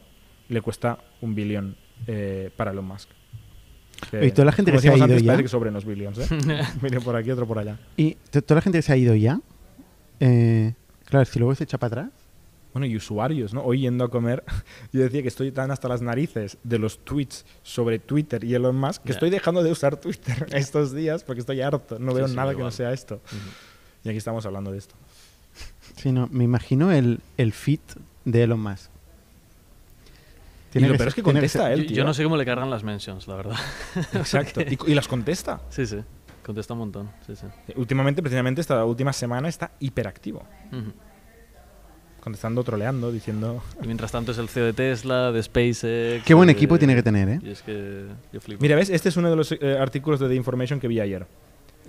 le cuesta un billón eh, para Elon Musk. Que, Y toda la gente que se ha ido antes, ya. que sobren los billions, ¿eh? <laughs> Por aquí, otro por allá. Y to- toda la gente que se ha ido ya, eh, claro, si luego se echa para atrás, Bueno, y usuarios, ¿no? Hoy yendo a comer, <laughs> yo decía que estoy tan hasta las narices de los tweets sobre Twitter y Elon Musk que estoy dejando de usar Twitter <laughs> estos días porque estoy harto. No Sí, veo sí, nada que no sea esto. Y aquí estamos hablando de esto. sí, no, me imagino el, el fit de Elon Musk. Y lo que peor es que tiene contesta él, Yo, tío. yo no sé cómo le cargan las mentions, la verdad. Exacto. <laughs> Y, y las contesta. Sí, sí. Contesta un montón. Sí, sí. Últimamente, precisamente esta última semana está hiperactivo. Ujú. Contestando, troleando, diciendo... Y mientras tanto es el CEO de Tesla, de SpaceX. Qué buen de- equipo tiene que tener, ¿eh? Y es que yo flipo. Mira, ¿ves? Este es uno de los eh, artículos de The Information que vi ayer.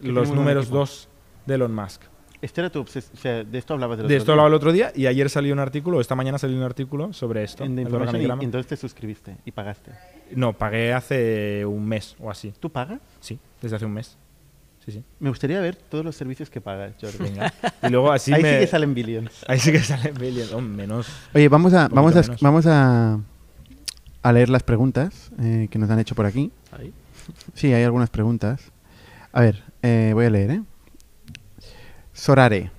tiene Los números equipo. 2 de Elon Musk. Este era tu obses- o sea, de esto hablabas De otro esto día. hablaba el otro día y ayer salió un artículo, esta mañana salió un artículo sobre esto. en el y- organigrama. y entonces te suscribiste y pagaste. No, pagué hace un mes o así. ¿Tú pagas? Sí, desde hace un mes. Sí, sí. Me gustaría ver todos los servicios que pagas, Jordi. Venga. Y luego así Ahí me... sí que salen billions. Ahí sí que salen billions. Oh, menos... Oye, vamos a, vamos a, menos. vamos a, a leer las preguntas eh, que nos han hecho por aquí. Ahí. Sí, hay algunas preguntas. A ver, eh, voy a leer, ¿eh? Sorare,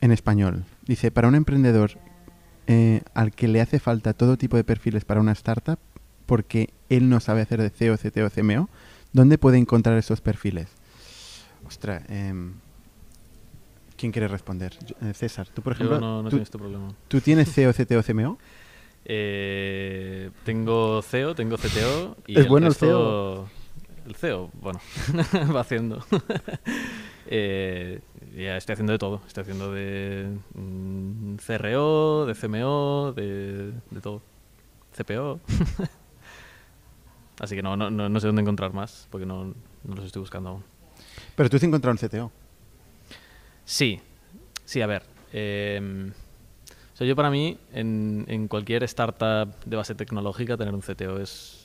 en español. Dice, para un emprendedor eh, al que le hace falta todo tipo de perfiles para una startup, porque él no sabe hacer de CEO, CTO, CMO, ¿dónde puede encontrar esos perfiles? Ostras, em, ¿quién quiere responder? Yo- eh, César, tú por ejemplo, Yo no, no ¿tú, tengo este problema. tú tienes CEO, CTO, CMO? <laughs> Eh, tengo CEO, tengo CTO. Y ¿Es bueno el resto- El CEO, bueno, <laughs> va haciendo. <laughs> Eh, ya estoy haciendo de todo. Estoy haciendo de mm, CRO, de CMO, de, de todo. CPO. <laughs> Así que no, no, no, no sé dónde encontrar más, porque no, no los estoy buscando aún. Pero tú has encontrado un CTO. Sí, sí, a ver. eh, o sea, yo para mí, en, en cualquier startup de base tecnológica, tener un CTO es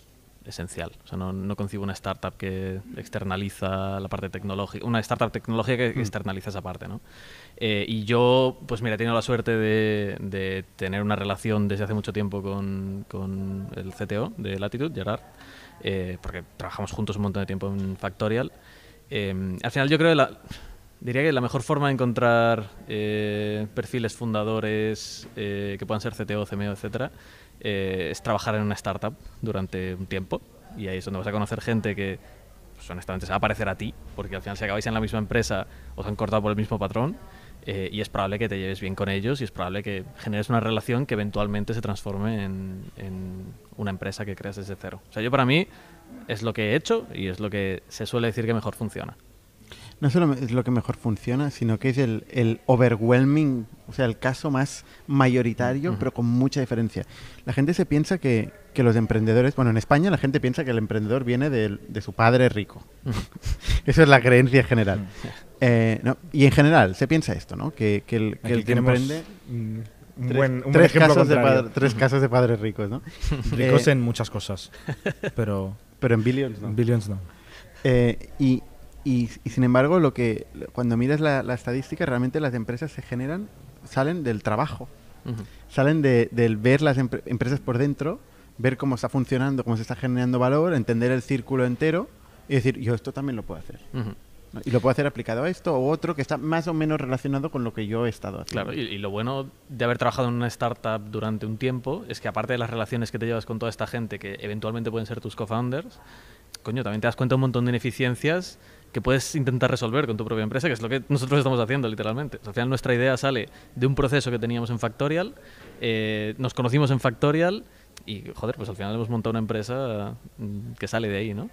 esencial. O sea, no, no concibo una startup que externaliza la parte tecnológica, una startup tecnológica que externaliza esa parte, ¿no? Eh, y yo, pues mira, he tenido la suerte de, de tener una relación desde hace mucho tiempo con, con el CTO de Latitude, Gerard, eh, porque trabajamos juntos un montón de tiempo en Factorial. Eh, al final yo creo que la, diría que la mejor forma de encontrar eh, perfiles fundadores eh, que puedan ser CTO, CMO, etcétera, eh, es trabajar en una startup durante un tiempo y ahí es donde vas a conocer gente que pues, honestamente se va a parecer a ti, porque al final si acabáis en la misma empresa os han cortado por el mismo patrón eh, y es probable que te lleves bien con ellos y es probable que generes una relación que eventualmente se transforme en una empresa que creas desde cero. O sea, yo para mí es lo que he hecho y es lo que se suele decir que mejor funciona. No solo es lo que mejor funciona, sino que es el, el overwhelming, o sea, el caso más mayoritario, pero con mucha diferencia. La gente se piensa que, que los emprendedores, bueno, en España la gente piensa que el emprendedor viene del- de, su padre rico. <laughs> Eso es la creencia general. Eh, no, y en general se piensa esto, ¿no? Que, que el que, el que emprende... un Tres, buen, un tres ejemplo casos de padre- tres casos de padres ricos, ¿no? <laughs> Ricos Eh, en muchas cosas, pero <laughs> pero en billions, ¿no? billions no. Eh, y, y- y sin embargo, lo que cuando miras la, la estadística, realmente las empresas se generan, salen del trabajo, Ujú. salen de, del ver las empre- empresas por dentro, ver cómo está funcionando, cómo se está generando valor, entender el círculo entero y decir, yo esto también lo puedo hacer. Ujú. ¿no? Y lo puedo hacer aplicado a esto o otro que está más o menos relacionado con lo que yo he estado haciendo. Claro, y, y lo bueno de haber trabajado en una startup durante un tiempo es que aparte de las relaciones que te llevas con toda esta gente que eventualmente pueden ser tus co-founders, coño, también te das cuenta de un montón de ineficiencias que puedes intentar resolver con tu propia empresa, que es lo que nosotros estamos haciendo literalmente. O al final nuestra idea sale de un proceso que teníamos en Factorial, eh, nos conocimos en Factorial y, joder, pues al final hemos montado una empresa mm, que sale de ahí, ¿no?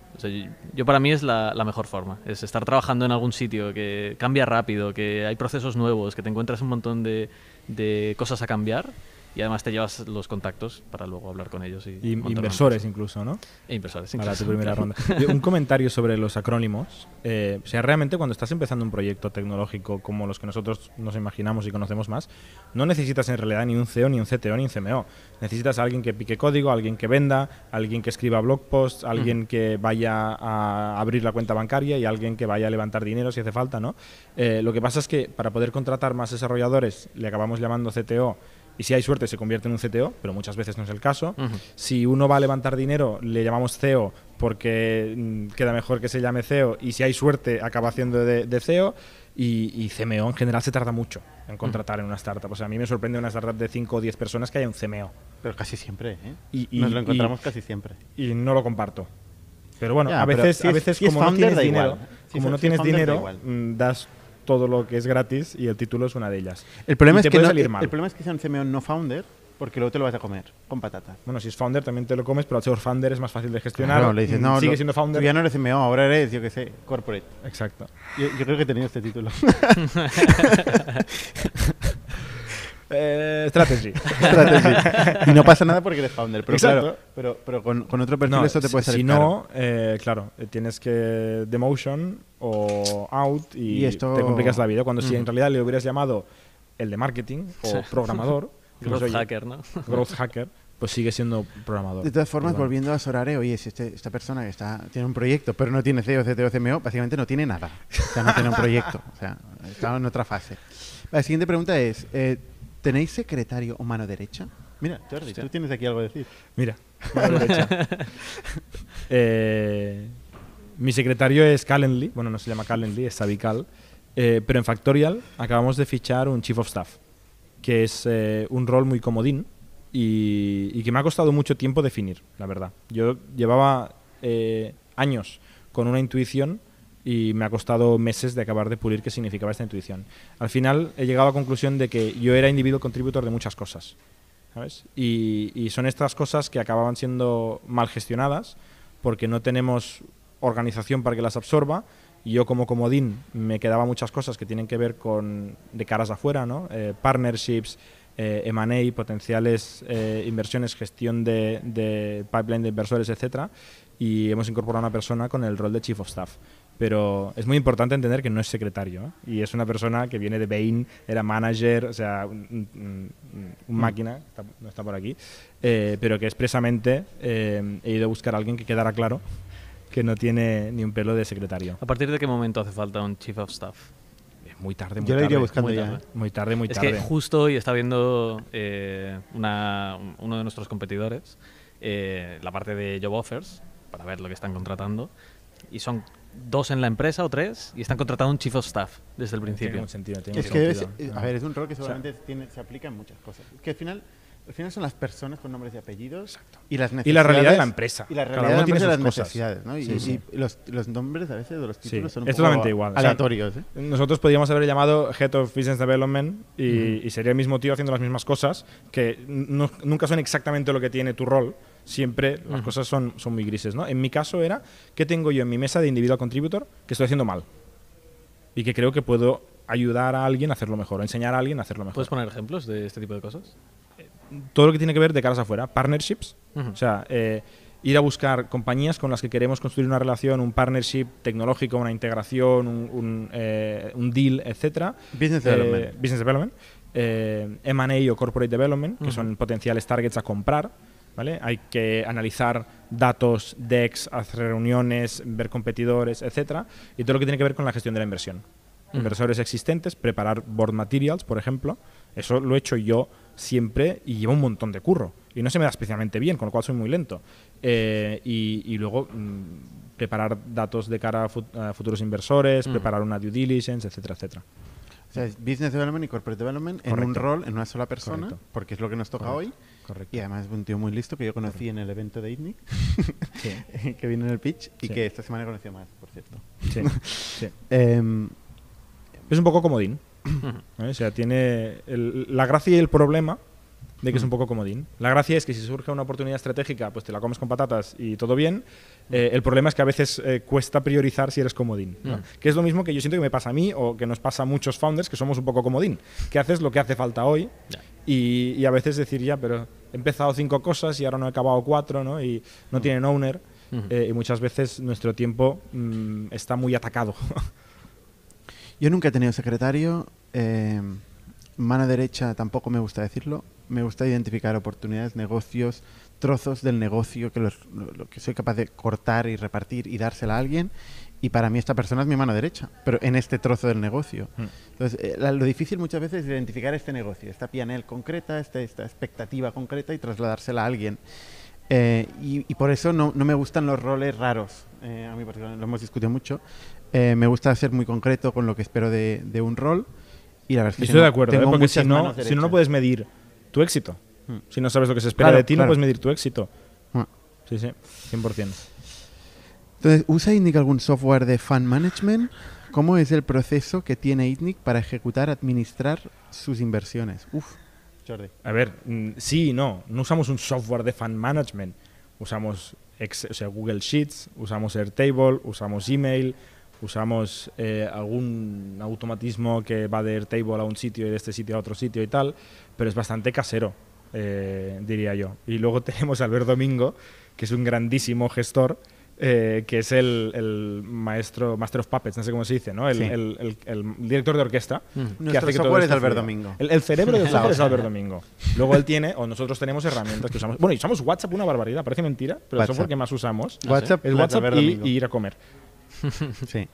Yo, para mí es la, mejor forma, es estar trabajando en algún sitio que cambia rápido, que hay procesos nuevos, que te encuentras un montón de cosas a cambiar y además te llevas los contactos para luego hablar con ellos. Y Y inversores incluso, ¿no? E inversores, Para incluso, tu primera ronda. Un <laughs> comentario sobre los acrónimos. Eh, o sea, realmente cuando estás empezando un proyecto tecnológico como los que nosotros nos imaginamos y conocemos más, no necesitas en realidad ni un CEO, ni un CTO, ni un CMO. Necesitas a alguien que pique código, alguien que venda, alguien que escriba blog posts, alguien que vaya a abrir la cuenta bancaria y alguien que vaya a levantar dinero si hace falta, ¿no? Eh, lo que pasa es que para poder contratar más desarrolladores le acabamos llamando CTO y si hay suerte se convierte en un CTO, pero muchas veces no es el caso. Si uno va a levantar dinero, le llamamos CEO porque mm, queda mejor que se llame CEO y si hay suerte acaba haciendo de, de CEO y, y CMO en general se tarda mucho en contratar en una startup. O sea, a mí me sorprende una startup de 5 o 10 personas que haya un CMO Pero casi siempre, ¿eh? Y- y- Nos lo y- encontramos casi siempre. y no lo comparto. Pero bueno, Ya, a veces, a es- veces como no tienes dinero, como no tienes dinero, mm, das todo lo que es gratis y el título es una de ellas. El problema, Y es que no- salir mal. el problema es que sea un CMO no founder, porque luego te lo vas a comer con patatas. Bueno, si es founder también te lo comes, pero al ser founder es más fácil de gestionar. Claro, le dices, Mm, no, sigue lo- siendo founder. Tú ya no eres ahora eres, yo qué sé, corporate. Exacto. Yo, yo creo que he tenido este título. <laughs> <laughs> Eh, strategy. <laughs> Strategy. y no pasa nada porque eres founder. Pero Exacto. claro, pero, pero con, con otro perfil No, eso te puede si salir si no, eh, claro, eh, tienes que demotion o out y, Y esto- te complicas la vida. Cuando si en realidad le hubieras llamado el de marketing o Sí. programador, <laughs> Growth oye, hacker, ¿no? <laughs> growth hacker, pues sigue siendo programador. De todas formas, volviendo a Sorare, oye, si este- esta persona que está, tiene un proyecto, pero no tiene CEO, CTO, CMO, básicamente no tiene nada. O sea, no tiene un proyecto. O sea, está en otra fase. La siguiente pregunta es, eh, ¿tenéis secretario o mano derecha? Mira, Jordi, Hostia. tú tienes aquí algo que decir. Mira, mano <laughs> derecha. Eh, mi secretario es Calendly, bueno, no se llama Calendly, es Savical, eh, pero en Factorial acabamos de fichar un Chief of Staff, que es eh, un rol muy comodín y, y que me ha costado mucho tiempo definir, la verdad. Yo llevaba años con una intuición y me ha costado meses de acabar de pulir qué significaba esta intuición. Al final he llegado a la conclusión de que yo era individual contributor de muchas cosas. ¿sabes? Y, y son estas cosas que acababan siendo mal gestionadas porque no tenemos organización para que las absorba y yo como comodín me quedaba muchas cosas que tienen que ver con de caras afuera, ¿no? Eh, partnerships, eh, M&A, potenciales eh, inversiones, gestión de, de pipeline de inversores, etcétera, y hemos incorporado a una persona con el rol de chief of staff. Pero es muy importante entender que no es secretario ¿eh? y es una persona que viene de Bain, era manager, o sea, un, un- un máquina, está- no está por aquí, eh, pero que expresamente eh, he ido a buscar a alguien que quedara claro que no tiene ni un pelo de secretario. ¿A partir de qué momento hace falta un Chief of Staff? Es muy tarde, muy Yo lo tarde. iría buscando muy ya. tarde. ¿eh? Muy tarde, muy es tarde. que justo hoy está viendo eh, una- uno de nuestros competidores eh, la parte de job offers para ver lo que están contratando y son dos en la empresa o tres y están contratando un chief of staff desde el Tiene principio. ningún sentido. tiene Es ningún que sentido. Ah. a ver, es un rol que sea- seguramente tiene, se aplica en muchas cosas. Es que al final, al final son las personas con nombres y apellidos y las Y necesidades. la realidad de la empresa. Y la Cada realidad uno de la tiene empresa y sus las necesidades, ¿no? Y, Sí, sí. y los, los nombres a veces de los Sí, títulos son un es poco totalmente igual. O sea, aleatorios, ¿eh? Nosotros podríamos haber llamado Head of Business Development y, y sería el mismo tío haciendo las mismas cosas, que no- nunca son exactamente lo que tiene tu rol. Siempre las cosas son, son muy grises. ¿no? En mi caso era, ¿qué tengo yo en mi mesa de individual contributor que estoy haciendo mal? Y que creo que puedo ayudar a alguien a hacerlo mejor, o enseñar a alguien a hacerlo mejor. ¿Puedes poner ejemplos de este tipo de cosas? Todo lo que tiene que ver de caras afuera, partnerships, o sea, eh, ir a buscar compañías con las que queremos construir una relación, un partnership tecnológico, una integración, un, un, eh, un deal, etcétera. Business Eh, development. business development. eh, M&A o corporate development, que son potenciales targets a comprar. ¿Vale? Hay que analizar datos, decks, hacer reuniones, ver competidores, etcétera, y todo lo que tiene que ver con la gestión de la inversión. Ujú. Inversores existentes, preparar board materials, por ejemplo. Eso lo he hecho yo siempre y lleva un montón de curro. Y no se me da especialmente bien, con lo cual soy muy lento. Eh, y, y luego mm, preparar datos de cara a, fut- a futuros inversores, Ujú. preparar una due diligence, etcétera, etcétera. O sea, es business development y corporate development en un Correcto. rol, en una sola persona, Correcto. porque es lo que nos toca Correcto. hoy. Correcto. Y además es un tío muy listo que yo conocí en el evento de ITNIC, Sí. <laughs> que vino en el pitch y Sí. que esta semana he conocido más, por cierto. Sí, sí. <laughs> Em, Es un poco comodín. ¿eh? O sea, tiene el- la gracia y el problema de que es un poco comodín. La gracia es que si surge una oportunidad estratégica, pues te la comes con patatas y todo bien. Eh, el problema es que a veces eh, cuesta priorizar si eres comodín. ¿no? Mm. Que es lo mismo que yo siento que me pasa a mí o que nos pasa a muchos founders que somos un poco comodín. Que haces lo que hace falta hoy Ya. y, y a veces decir ya, pero he empezado cinco cosas y ahora no he acabado cuatro, ¿no? Y no tienen owner. Eh, y muchas veces nuestro tiempo mm, está muy atacado. <laughs> Yo nunca he tenido secretario. eh, mano derecha tampoco me gusta decirlo. Me gusta identificar oportunidades, negocios, trozos del negocio que, los- lo, que soy capaz de cortar y repartir y dársela a alguien. Y para mí esta persona es mi mano derecha, pero en este trozo del negocio. Mm. Entonces, eh, la- lo difícil muchas veces es identificar este negocio, esta PNL concreta, este- esta expectativa concreta y trasladársela a alguien. Eh, y, y por eso no, no me gustan los roles raros. Eh, a mí particularmente, lo hemos discutido mucho. Eh, me gusta ser muy concreto con lo que espero de, de un rol. Y la verdad es que Estoy de tengo- acuerdo, ¿eh? porque si no, si no, puedes medir tu éxito. Hmm. Si no sabes lo que se espera Claro, de ti, no puedes medir tu éxito. Ah. Sí, sí, 100%. Entonces, ¿usa ITNIC algún software de fan management? ¿Cómo es el proceso que tiene ITNIC para ejecutar, administrar sus inversiones? Uf, Jordi. A ver, mm, sí y no. No usamos un software de fan management. Usamos o sea, Google Sheets, usamos Airtable, usamos email, usamos eh, algún automatismo que va de Airtable a un sitio y de este sitio a otro sitio y tal, pero es bastante casero, eh, diría yo. Y luego <laughs> tenemos a Albert Domingo, que es un grandísimo gestor, eh, que es el, el maestro, Master of Puppets, no sé cómo se dice, ¿no? El, Sí. el- el- el director de orquesta. Mm. que Nuestro hace que todo es Albert. Domingo. El, el cerebro del La <laughs> software es. Albert Domingo. Luego él tiene, o nosotros tenemos herramientas que usamos. Bueno, y usamos WhatsApp una barbaridad, parece mentira, pero el WhatsApp. software que más usamos WhatsApp, es de WhatsApp Albert y, y ir a comer. <laughs> Sí.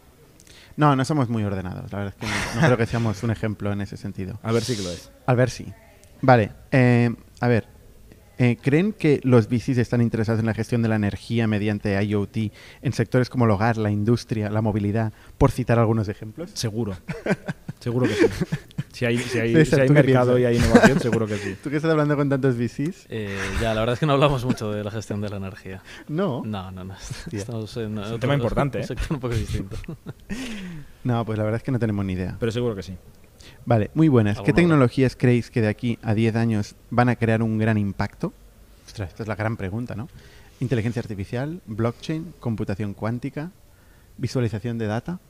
No, no somos muy ordenados. La verdad es que no, no creo que seamos un ejemplo en ese sentido. A ver si lo es. A ver si. Vale. eh, a ver. eh, ¿Creen que los VCs están interesados en la gestión de la energía mediante IoT en sectores como el hogar, la industria, la movilidad, por citar algunos ejemplos? Seguro. <laughs> seguro que sí. Si hay, si hay, <laughs> César, si hay ¿tú qué mercado piensas? y hay innovación, <laughs> seguro que sí. ¿Tú que estás hablando con tantos VCs? Eh, ya, la verdad es que no hablamos mucho de la gestión de la energía. No. No, no, no. Estamos en un otro- tema importante, <laughs> ¿eh? Un sector un poco distinto. No, pues la verdad es que no tenemos ni idea. Pero seguro que sí. Vale, muy buenas. ¿Qué tecnologías creéis que de aquí a 10 años van a crear un gran impacto? Ostras, esta es la gran pregunta, ¿no? Inteligencia artificial, blockchain, computación cuántica, visualización de data.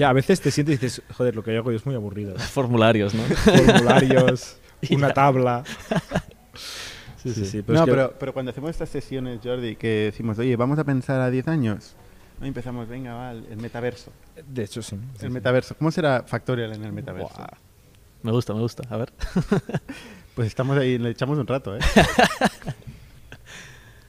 Ya, a veces te sientes y dices, joder, lo que yo hago yo es muy aburrido. <laughs> Formularios, ¿no? Formularios, <laughs> una tabla. Sí, sí, sí. Pero no, es que- pero, pero cuando hacemos estas sesiones, Jordi, que decimos, oye, vamos a pensar a 10 años, ¿no? empezamos, venga, va, el metaverso. De hecho, sí. sí, El sí. metaverso. ¿Cómo será Factorial en el metaverso? Me gusta, me gusta. A ver. <laughs> Pues estamos ahí, le echamos un rato, ¿eh?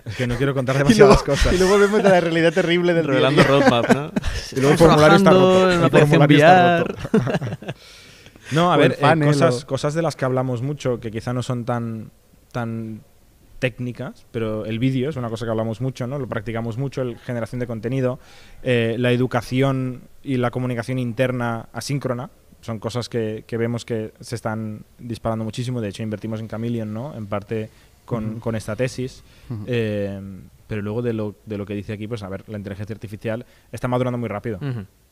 Es que no quiero contar <laughs> y, luego, demasiadas cosas. y luego volvemos a la realidad terrible del Revelando roadmap, ¿no? <laughs> Y luego el formulario está roto. en una El aplicación formulario está VR. roto. <laughs> No, a O ver, eh, cosas, o- cosas de las que hablamos mucho, que quizá no son tan, tan técnicas, pero el vídeo es una cosa que hablamos mucho, ¿no? Lo practicamos mucho, la generación de contenido, eh, la educación y la comunicación interna asíncrona. Son cosas que, que vemos que se están disparando muchísimo. De hecho, invertimos en Chameleon, ¿no? En parte con, esta tesis. Eh, pero luego de lo, de lo que dice aquí, pues a ver, la inteligencia artificial está madurando muy rápido.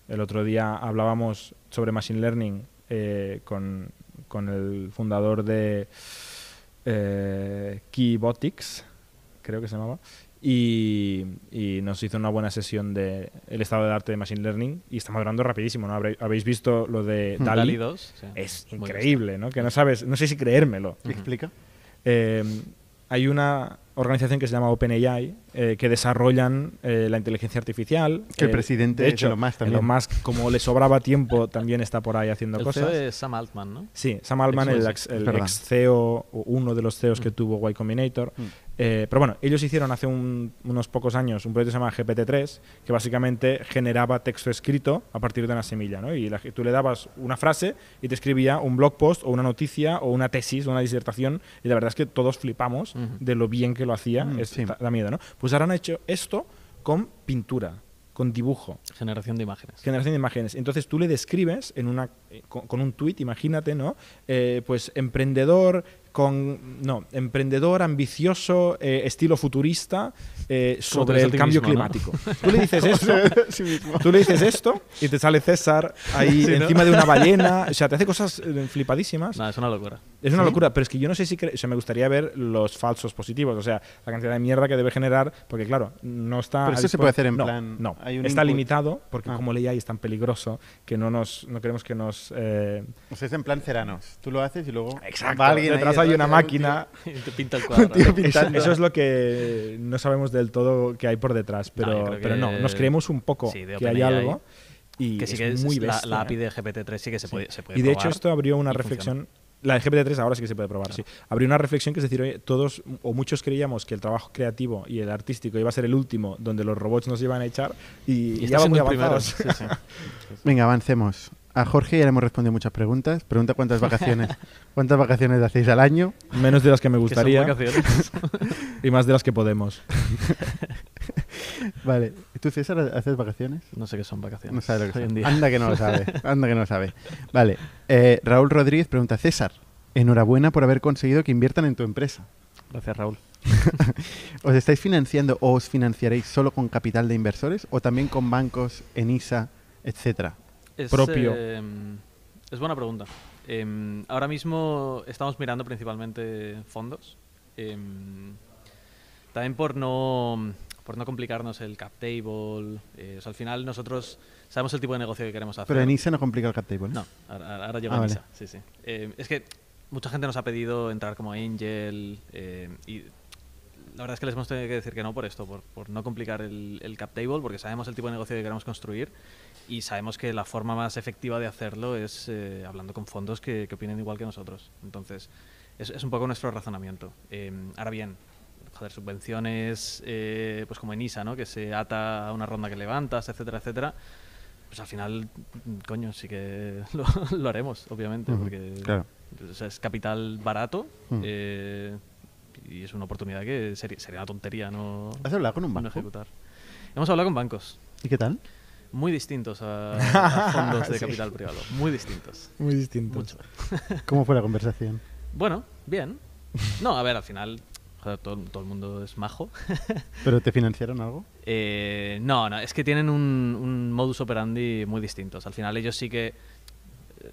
El otro día hablábamos sobre Machine Learning eh, con, con el fundador de eh, Keybotics, creo que se llamaba, y, y nos hizo una buena sesión de el estado de arte de Machine Learning y está madurando rapidísimo. ¿no? Habéis visto lo de. DALI. DALI 2. sí. Es increíble, ¿no? Que no sabes, no sé si creérmelo. ¿Explica? Eh, hay una organización que se llama OpenAI eh, que desarrollan eh, la inteligencia artificial. Que el Eh, presidente de es hecho, Elon Musk también. Elon Musk, como le sobraba tiempo, también está por ahí haciendo El cosas. CEO es Sam Altman, ¿no? Sí, Sam Altman, el, Ex- el ex CEO, o uno de los CEOs que tuvo Y Combinator. Mm. Eh, pero bueno, ellos hicieron hace un- unos pocos años un proyecto que se llama GPT-3, que básicamente generaba texto escrito a partir de una semilla. ¿no? Y la- tú le dabas una frase y te escribía un blog post o una noticia o una tesis o una disertación. Y la verdad es que todos flipamos de lo bien que lo hacía. Mm, Es- sí. da, da miedo, ¿no? Pues ahora han hecho esto con pintura, con dibujo Generación de imágenes. generación de imágenes. Entonces tú le describes en una con, con un tuit, imagínate, ¿no? Eh, pues emprendedor con no, emprendedor ambicioso, eh, estilo futurista eh, sobre el cambio mismo, ¿no? climático. <laughs> Tú le dices esto, Sí mismo. tú le dices esto y te sale César ahí Sí, ¿no? encima de una <laughs> ballena, o sea, te hace cosas eh, flipadísimas. No, es una locura. Es una ¿Sí? locura, pero es que yo no sé si o sea, me gustaría ver los falsos positivos, o sea, la cantidad de mierda que debe generar, porque claro, no está. Pero a eso se puede hacer en No, plan- No, hay un está input. limitado, porque Ah. como leía es tan peligroso que no nos no queremos que nos. Eh, O sea, es en plan ceranos. Tú lo haces y luego Exacto, va alguien ahí detrás hay una un máquina. <laughs> Y te pinta el <laughs> tío- cuadro. tío ¿no? Eso, eso es lo que no sabemos del todo que hay por detrás, No, pero, creo pero no, nos creemos un poco Sí, que hay algo y que sí es que es muy la, bestia. la API ¿eh? de GPT-3 sí que se puede, se puede Y de hecho probar esto abrió una reflexión. La de GPT-3 ahora sí que se puede probar, sí. Abrió una reflexión que es decir, oye, todos o muchos creíamos que el trabajo creativo y el artístico iba a ser el último donde los robots nos iban a echar y, Y ya van muy avanzados. Sí, sí. <laughs> Venga, avancemos. A Jorge ya le hemos respondido muchas preguntas. Pregunta cuántas vacaciones, <laughs> cuántas vacaciones hacéis al año. Menos de las que me Que son gustaría vacaciones. <laughs> y más de las que podemos. <laughs> Vale. ¿Y tú, César, haces vacaciones? no sé qué son vacaciones. No sabe lo que hoy son. en día. Anda que no lo sabe. Anda que no lo sabe. Vale. Eh, Raúl Rodríguez pregunta, César, enhorabuena por haber conseguido que inviertan en tu empresa. Gracias, Raúl. ¿Os estáis financiando o os financiaréis solo con capital de inversores o también con bancos, ENISA, etcétera? Es, Propio. eh, es buena pregunta. Eh, ahora mismo estamos mirando principalmente fondos. Eh, también por no, por no complicarnos el cap table. eh, o sea, al final nosotros sabemos el tipo de negocio que queremos hacer. Pero ENISA no complica el cap table. No, ahora, ahora llego Ah, a vale. Sí, sí. Es que mucha gente nos ha pedido entrar como angel eh, y la verdad es que les hemos tenido que decir que no por esto, por, por no complicar el, el cap table, porque sabemos el tipo de negocio que queremos construir y sabemos que la forma más efectiva de hacerlo es eh, hablando con fondos que, que opinen igual que nosotros. Entonces, es, es un poco nuestro razonamiento. Eh, ahora bien, joder, subvenciones eh, pues como en ISA, ¿no? que se ata a una ronda que levantas, etcétera, etcétera. Pues al final, coño, sí que <laughs> lo, lo haremos, obviamente, Ujú, porque claro. o sea, es capital barato Mm. eh, y es una oportunidad que sería, sería una tontería no, ¿Has hablado con un no banco? ejecutar. Hemos hablado con bancos ¿Y qué tal? muy distintos a, <laughs> a fondos de Sí. capital privado, muy distintos. Muy distintos. Mucho. <laughs> ¿Cómo fue la conversación? Bueno, bien. No, a ver, al final, joder, todo, todo el mundo es majo. <laughs> ¿Pero te financiaron algo? Eh, no, no, es que tienen un, un modus operandi muy distintos. Al final ellos sí que eh,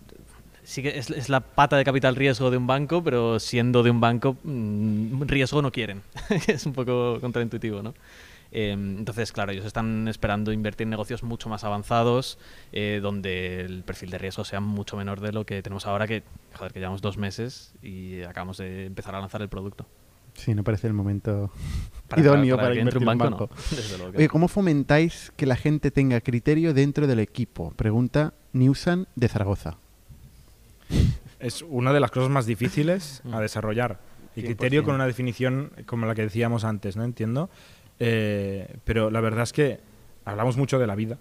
sí que es, es la pata de capital riesgo de un banco, pero siendo de un banco, mm, riesgo no quieren. <laughs> es un poco contraintuitivo, ¿no? Eh, entonces, claro, ellos están esperando invertir en negocios mucho más avanzados, eh, donde el perfil de riesgo sea mucho menor de lo que tenemos ahora, que, joder, que llevamos dos meses y acabamos de empezar a lanzar el producto. Sí, no parece el momento <laughs> Para- idóneo para invertir un en banco, banco. no. <laughs> Desde luego que Oye. ¿cómo fomentáis que la gente tenga criterio dentro del equipo? Pregunta Newsan de Zaragoza. Es una de las cosas más difíciles a Mm. desarrollar. Y 100%. criterio con una definición como la que decíamos antes, ¿no? Entiendo. Eh, pero la verdad es que hablamos mucho de la vida.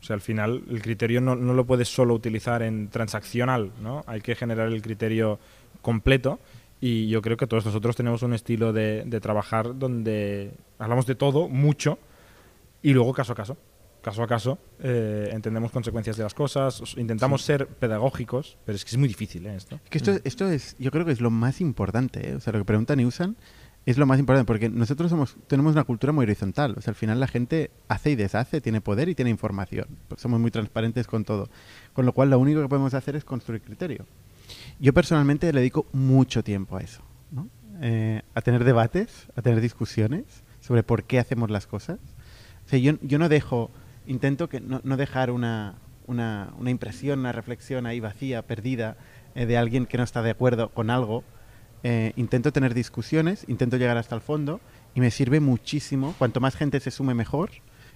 O sea, al final el criterio no, no lo puedes solo utilizar en transaccional, ¿no? Hay que generar el criterio completo y yo creo que todos nosotros tenemos un estilo de, de trabajar donde hablamos de todo, mucho, y luego caso a caso. Caso a caso, eh, entendemos consecuencias de las cosas, os- intentamos ser pedagógicos, pero es que es muy difícil ¿eh, esto. Es que esto, esto es, yo creo que es lo más importante, ¿eh? O sea, lo que pregunta Newsan es lo más importante, porque nosotros somos, tenemos una cultura muy horizontal. O sea, al final la gente hace y deshace, tiene poder y tiene información. Pues somos muy transparentes con todo. Con lo cual, lo único que podemos hacer es construir criterio. Yo personalmente le dedico mucho tiempo a eso, ¿no? Eh, a tener debates, a tener discusiones sobre por qué hacemos las cosas. O sea, yo, yo no dejo, intento que no, no dejar una, una, una impresión, una reflexión ahí vacía, perdida, eh, de alguien que no está de acuerdo con algo. Eh, intento tener discusiones, intento llegar hasta el fondo y me sirve muchísimo, cuanto más gente se sume mejor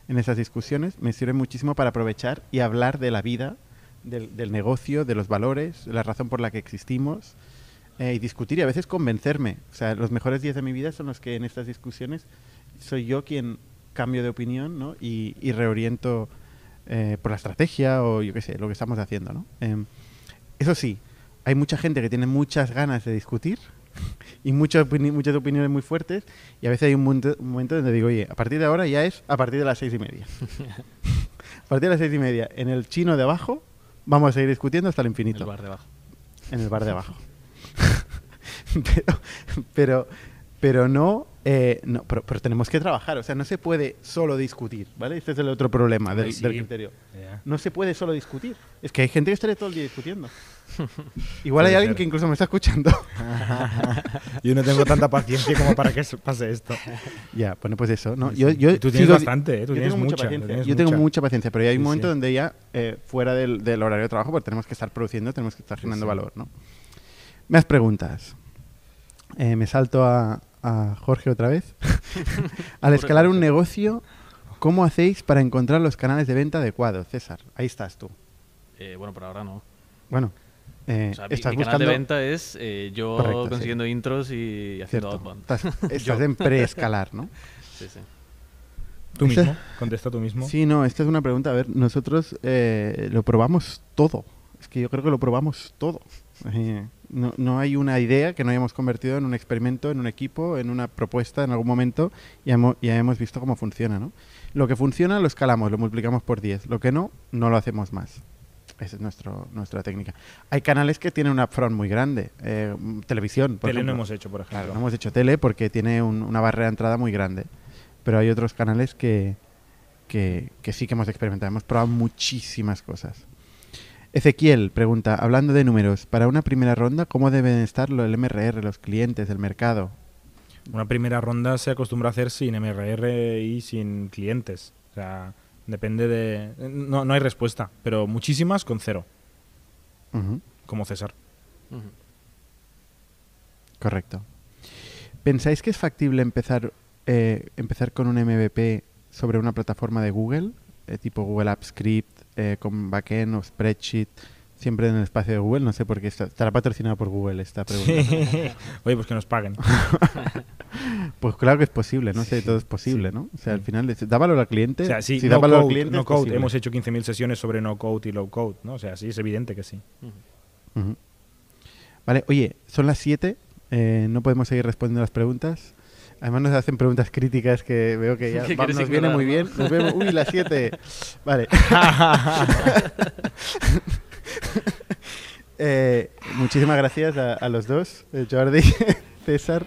en esas discusiones, me sirve muchísimo para aprovechar y hablar de la vida, del, del negocio, de los valores, de la razón por la que existimos eh, y discutir y a veces convencerme. O sea, los mejores días de mi vida son los que en estas discusiones soy yo quien cambio de opinión ¿no? y, y reoriento eh, por la estrategia o yo qué sé, lo que estamos haciendo. ¿no? Em, eso sí, hay mucha gente que tiene muchas ganas de discutir <laughs> y muchas, opini- muchas opiniones muy fuertes y a veces hay un momento, un momento donde digo, oye, a partir de ahora ya es a partir de las seis y media. <laughs> a partir de las seis y media, en el chino de abajo, vamos a seguir discutiendo hasta el El infinito. bar de abajo. En el bar de abajo. <laughs> pero, pero, pero no, eh, no pero, pero tenemos que trabajar. O sea, no se puede solo discutir, ¿vale? Este es el otro problema del, sí. del criterio. No se puede solo discutir. Es que hay gente que estaría todo el día discutiendo. <laughs> Igual hay alguien que incluso me está escuchando. <laughs> Yo no tengo tanta paciencia como para que pase esto. ya, bueno, pues eso. ¿no? Yo, yo tú tienes sigo- bastante, ¿eh? Tú yo tienes tengo mucha paciencia. tienes Yo tengo mucha. paciencia, pero hay un Sí, momento sí. donde ya, eh, fuera del, del horario de trabajo, pues tenemos que estar produciendo, tenemos que estar generando sí. valor, ¿no? Más preguntas. Eh, me salto a, a Jorge otra vez. <laughs> Al escalar un negocio, ¿cómo hacéis para encontrar los canales de venta adecuados, César? Ahí estás tú. Eh, bueno, por ahora no. Bueno, eh, O sea, mi, estás mi canal buscando... de venta es eh, yo Correcto, sí. consiguiendo intros y haciendo outbound. Estás, <laughs> en preescalar, ¿no? <laughs> Sí, sí. Tú Esa- mismo, contesta tú mismo. Sí, no, esta es una pregunta. A ver, nosotros eh, lo probamos todo. Es que yo creo que lo probamos todo. No, no hay una idea que no hayamos convertido en un experimento, en un equipo, en una propuesta en algún momento y hemos, ya hemos visto cómo funciona, ¿no? Lo que funciona lo escalamos, lo multiplicamos por 10. Lo que no, no lo hacemos más. Esa es nuestro, nuestra técnica. Hay canales que tienen un upfront muy grande. eh, televisión, por Tele no ejemplo. hemos hecho, por ejemplo. Claro, no hemos hecho tele porque tiene un- una barrera de entrada muy grande. Pero hay otros canales que, que, que sí que hemos experimentado. Hemos probado muchísimas cosas. Ezequiel pregunta, hablando de números, para una primera ronda, ¿cómo deben estar el MRR, los clientes, el mercado? Una primera ronda se acostumbra a hacer sin MRR y sin clientes. O sea, depende de... No, no hay respuesta, pero muchísimas con cero, como César. Correcto. ¿Pensáis que es factible empezar, eh, empezar con un MVP sobre una plataforma de Google, eh, tipo Google Apps Script, eh, con backend o spreadsheet, siempre en el espacio de Google? No sé por qué está, estará patrocinado por Google esta pregunta. <laughs> Oye, pues que nos paguen. <laughs> Pues claro que es posible, no sé, todo es posible, ¿no? O sea, al final, es- da valor al cliente. O sea, sí, si no da valor al code, cliente, no code. Hemos hecho 15.000 sesiones sobre no code y low code, ¿no? O sea, sí, es evidente que sí. Vale, oye, son las 7, eh, no podemos seguir respondiendo las preguntas. Además nos hacen preguntas críticas que veo que ya <laughs> va- nos viene muy bien. Nos vemos, uy, las 7. <laughs> Vale. <laughs> Eh, muchísimas gracias a, a los dos, eh, Jordi, César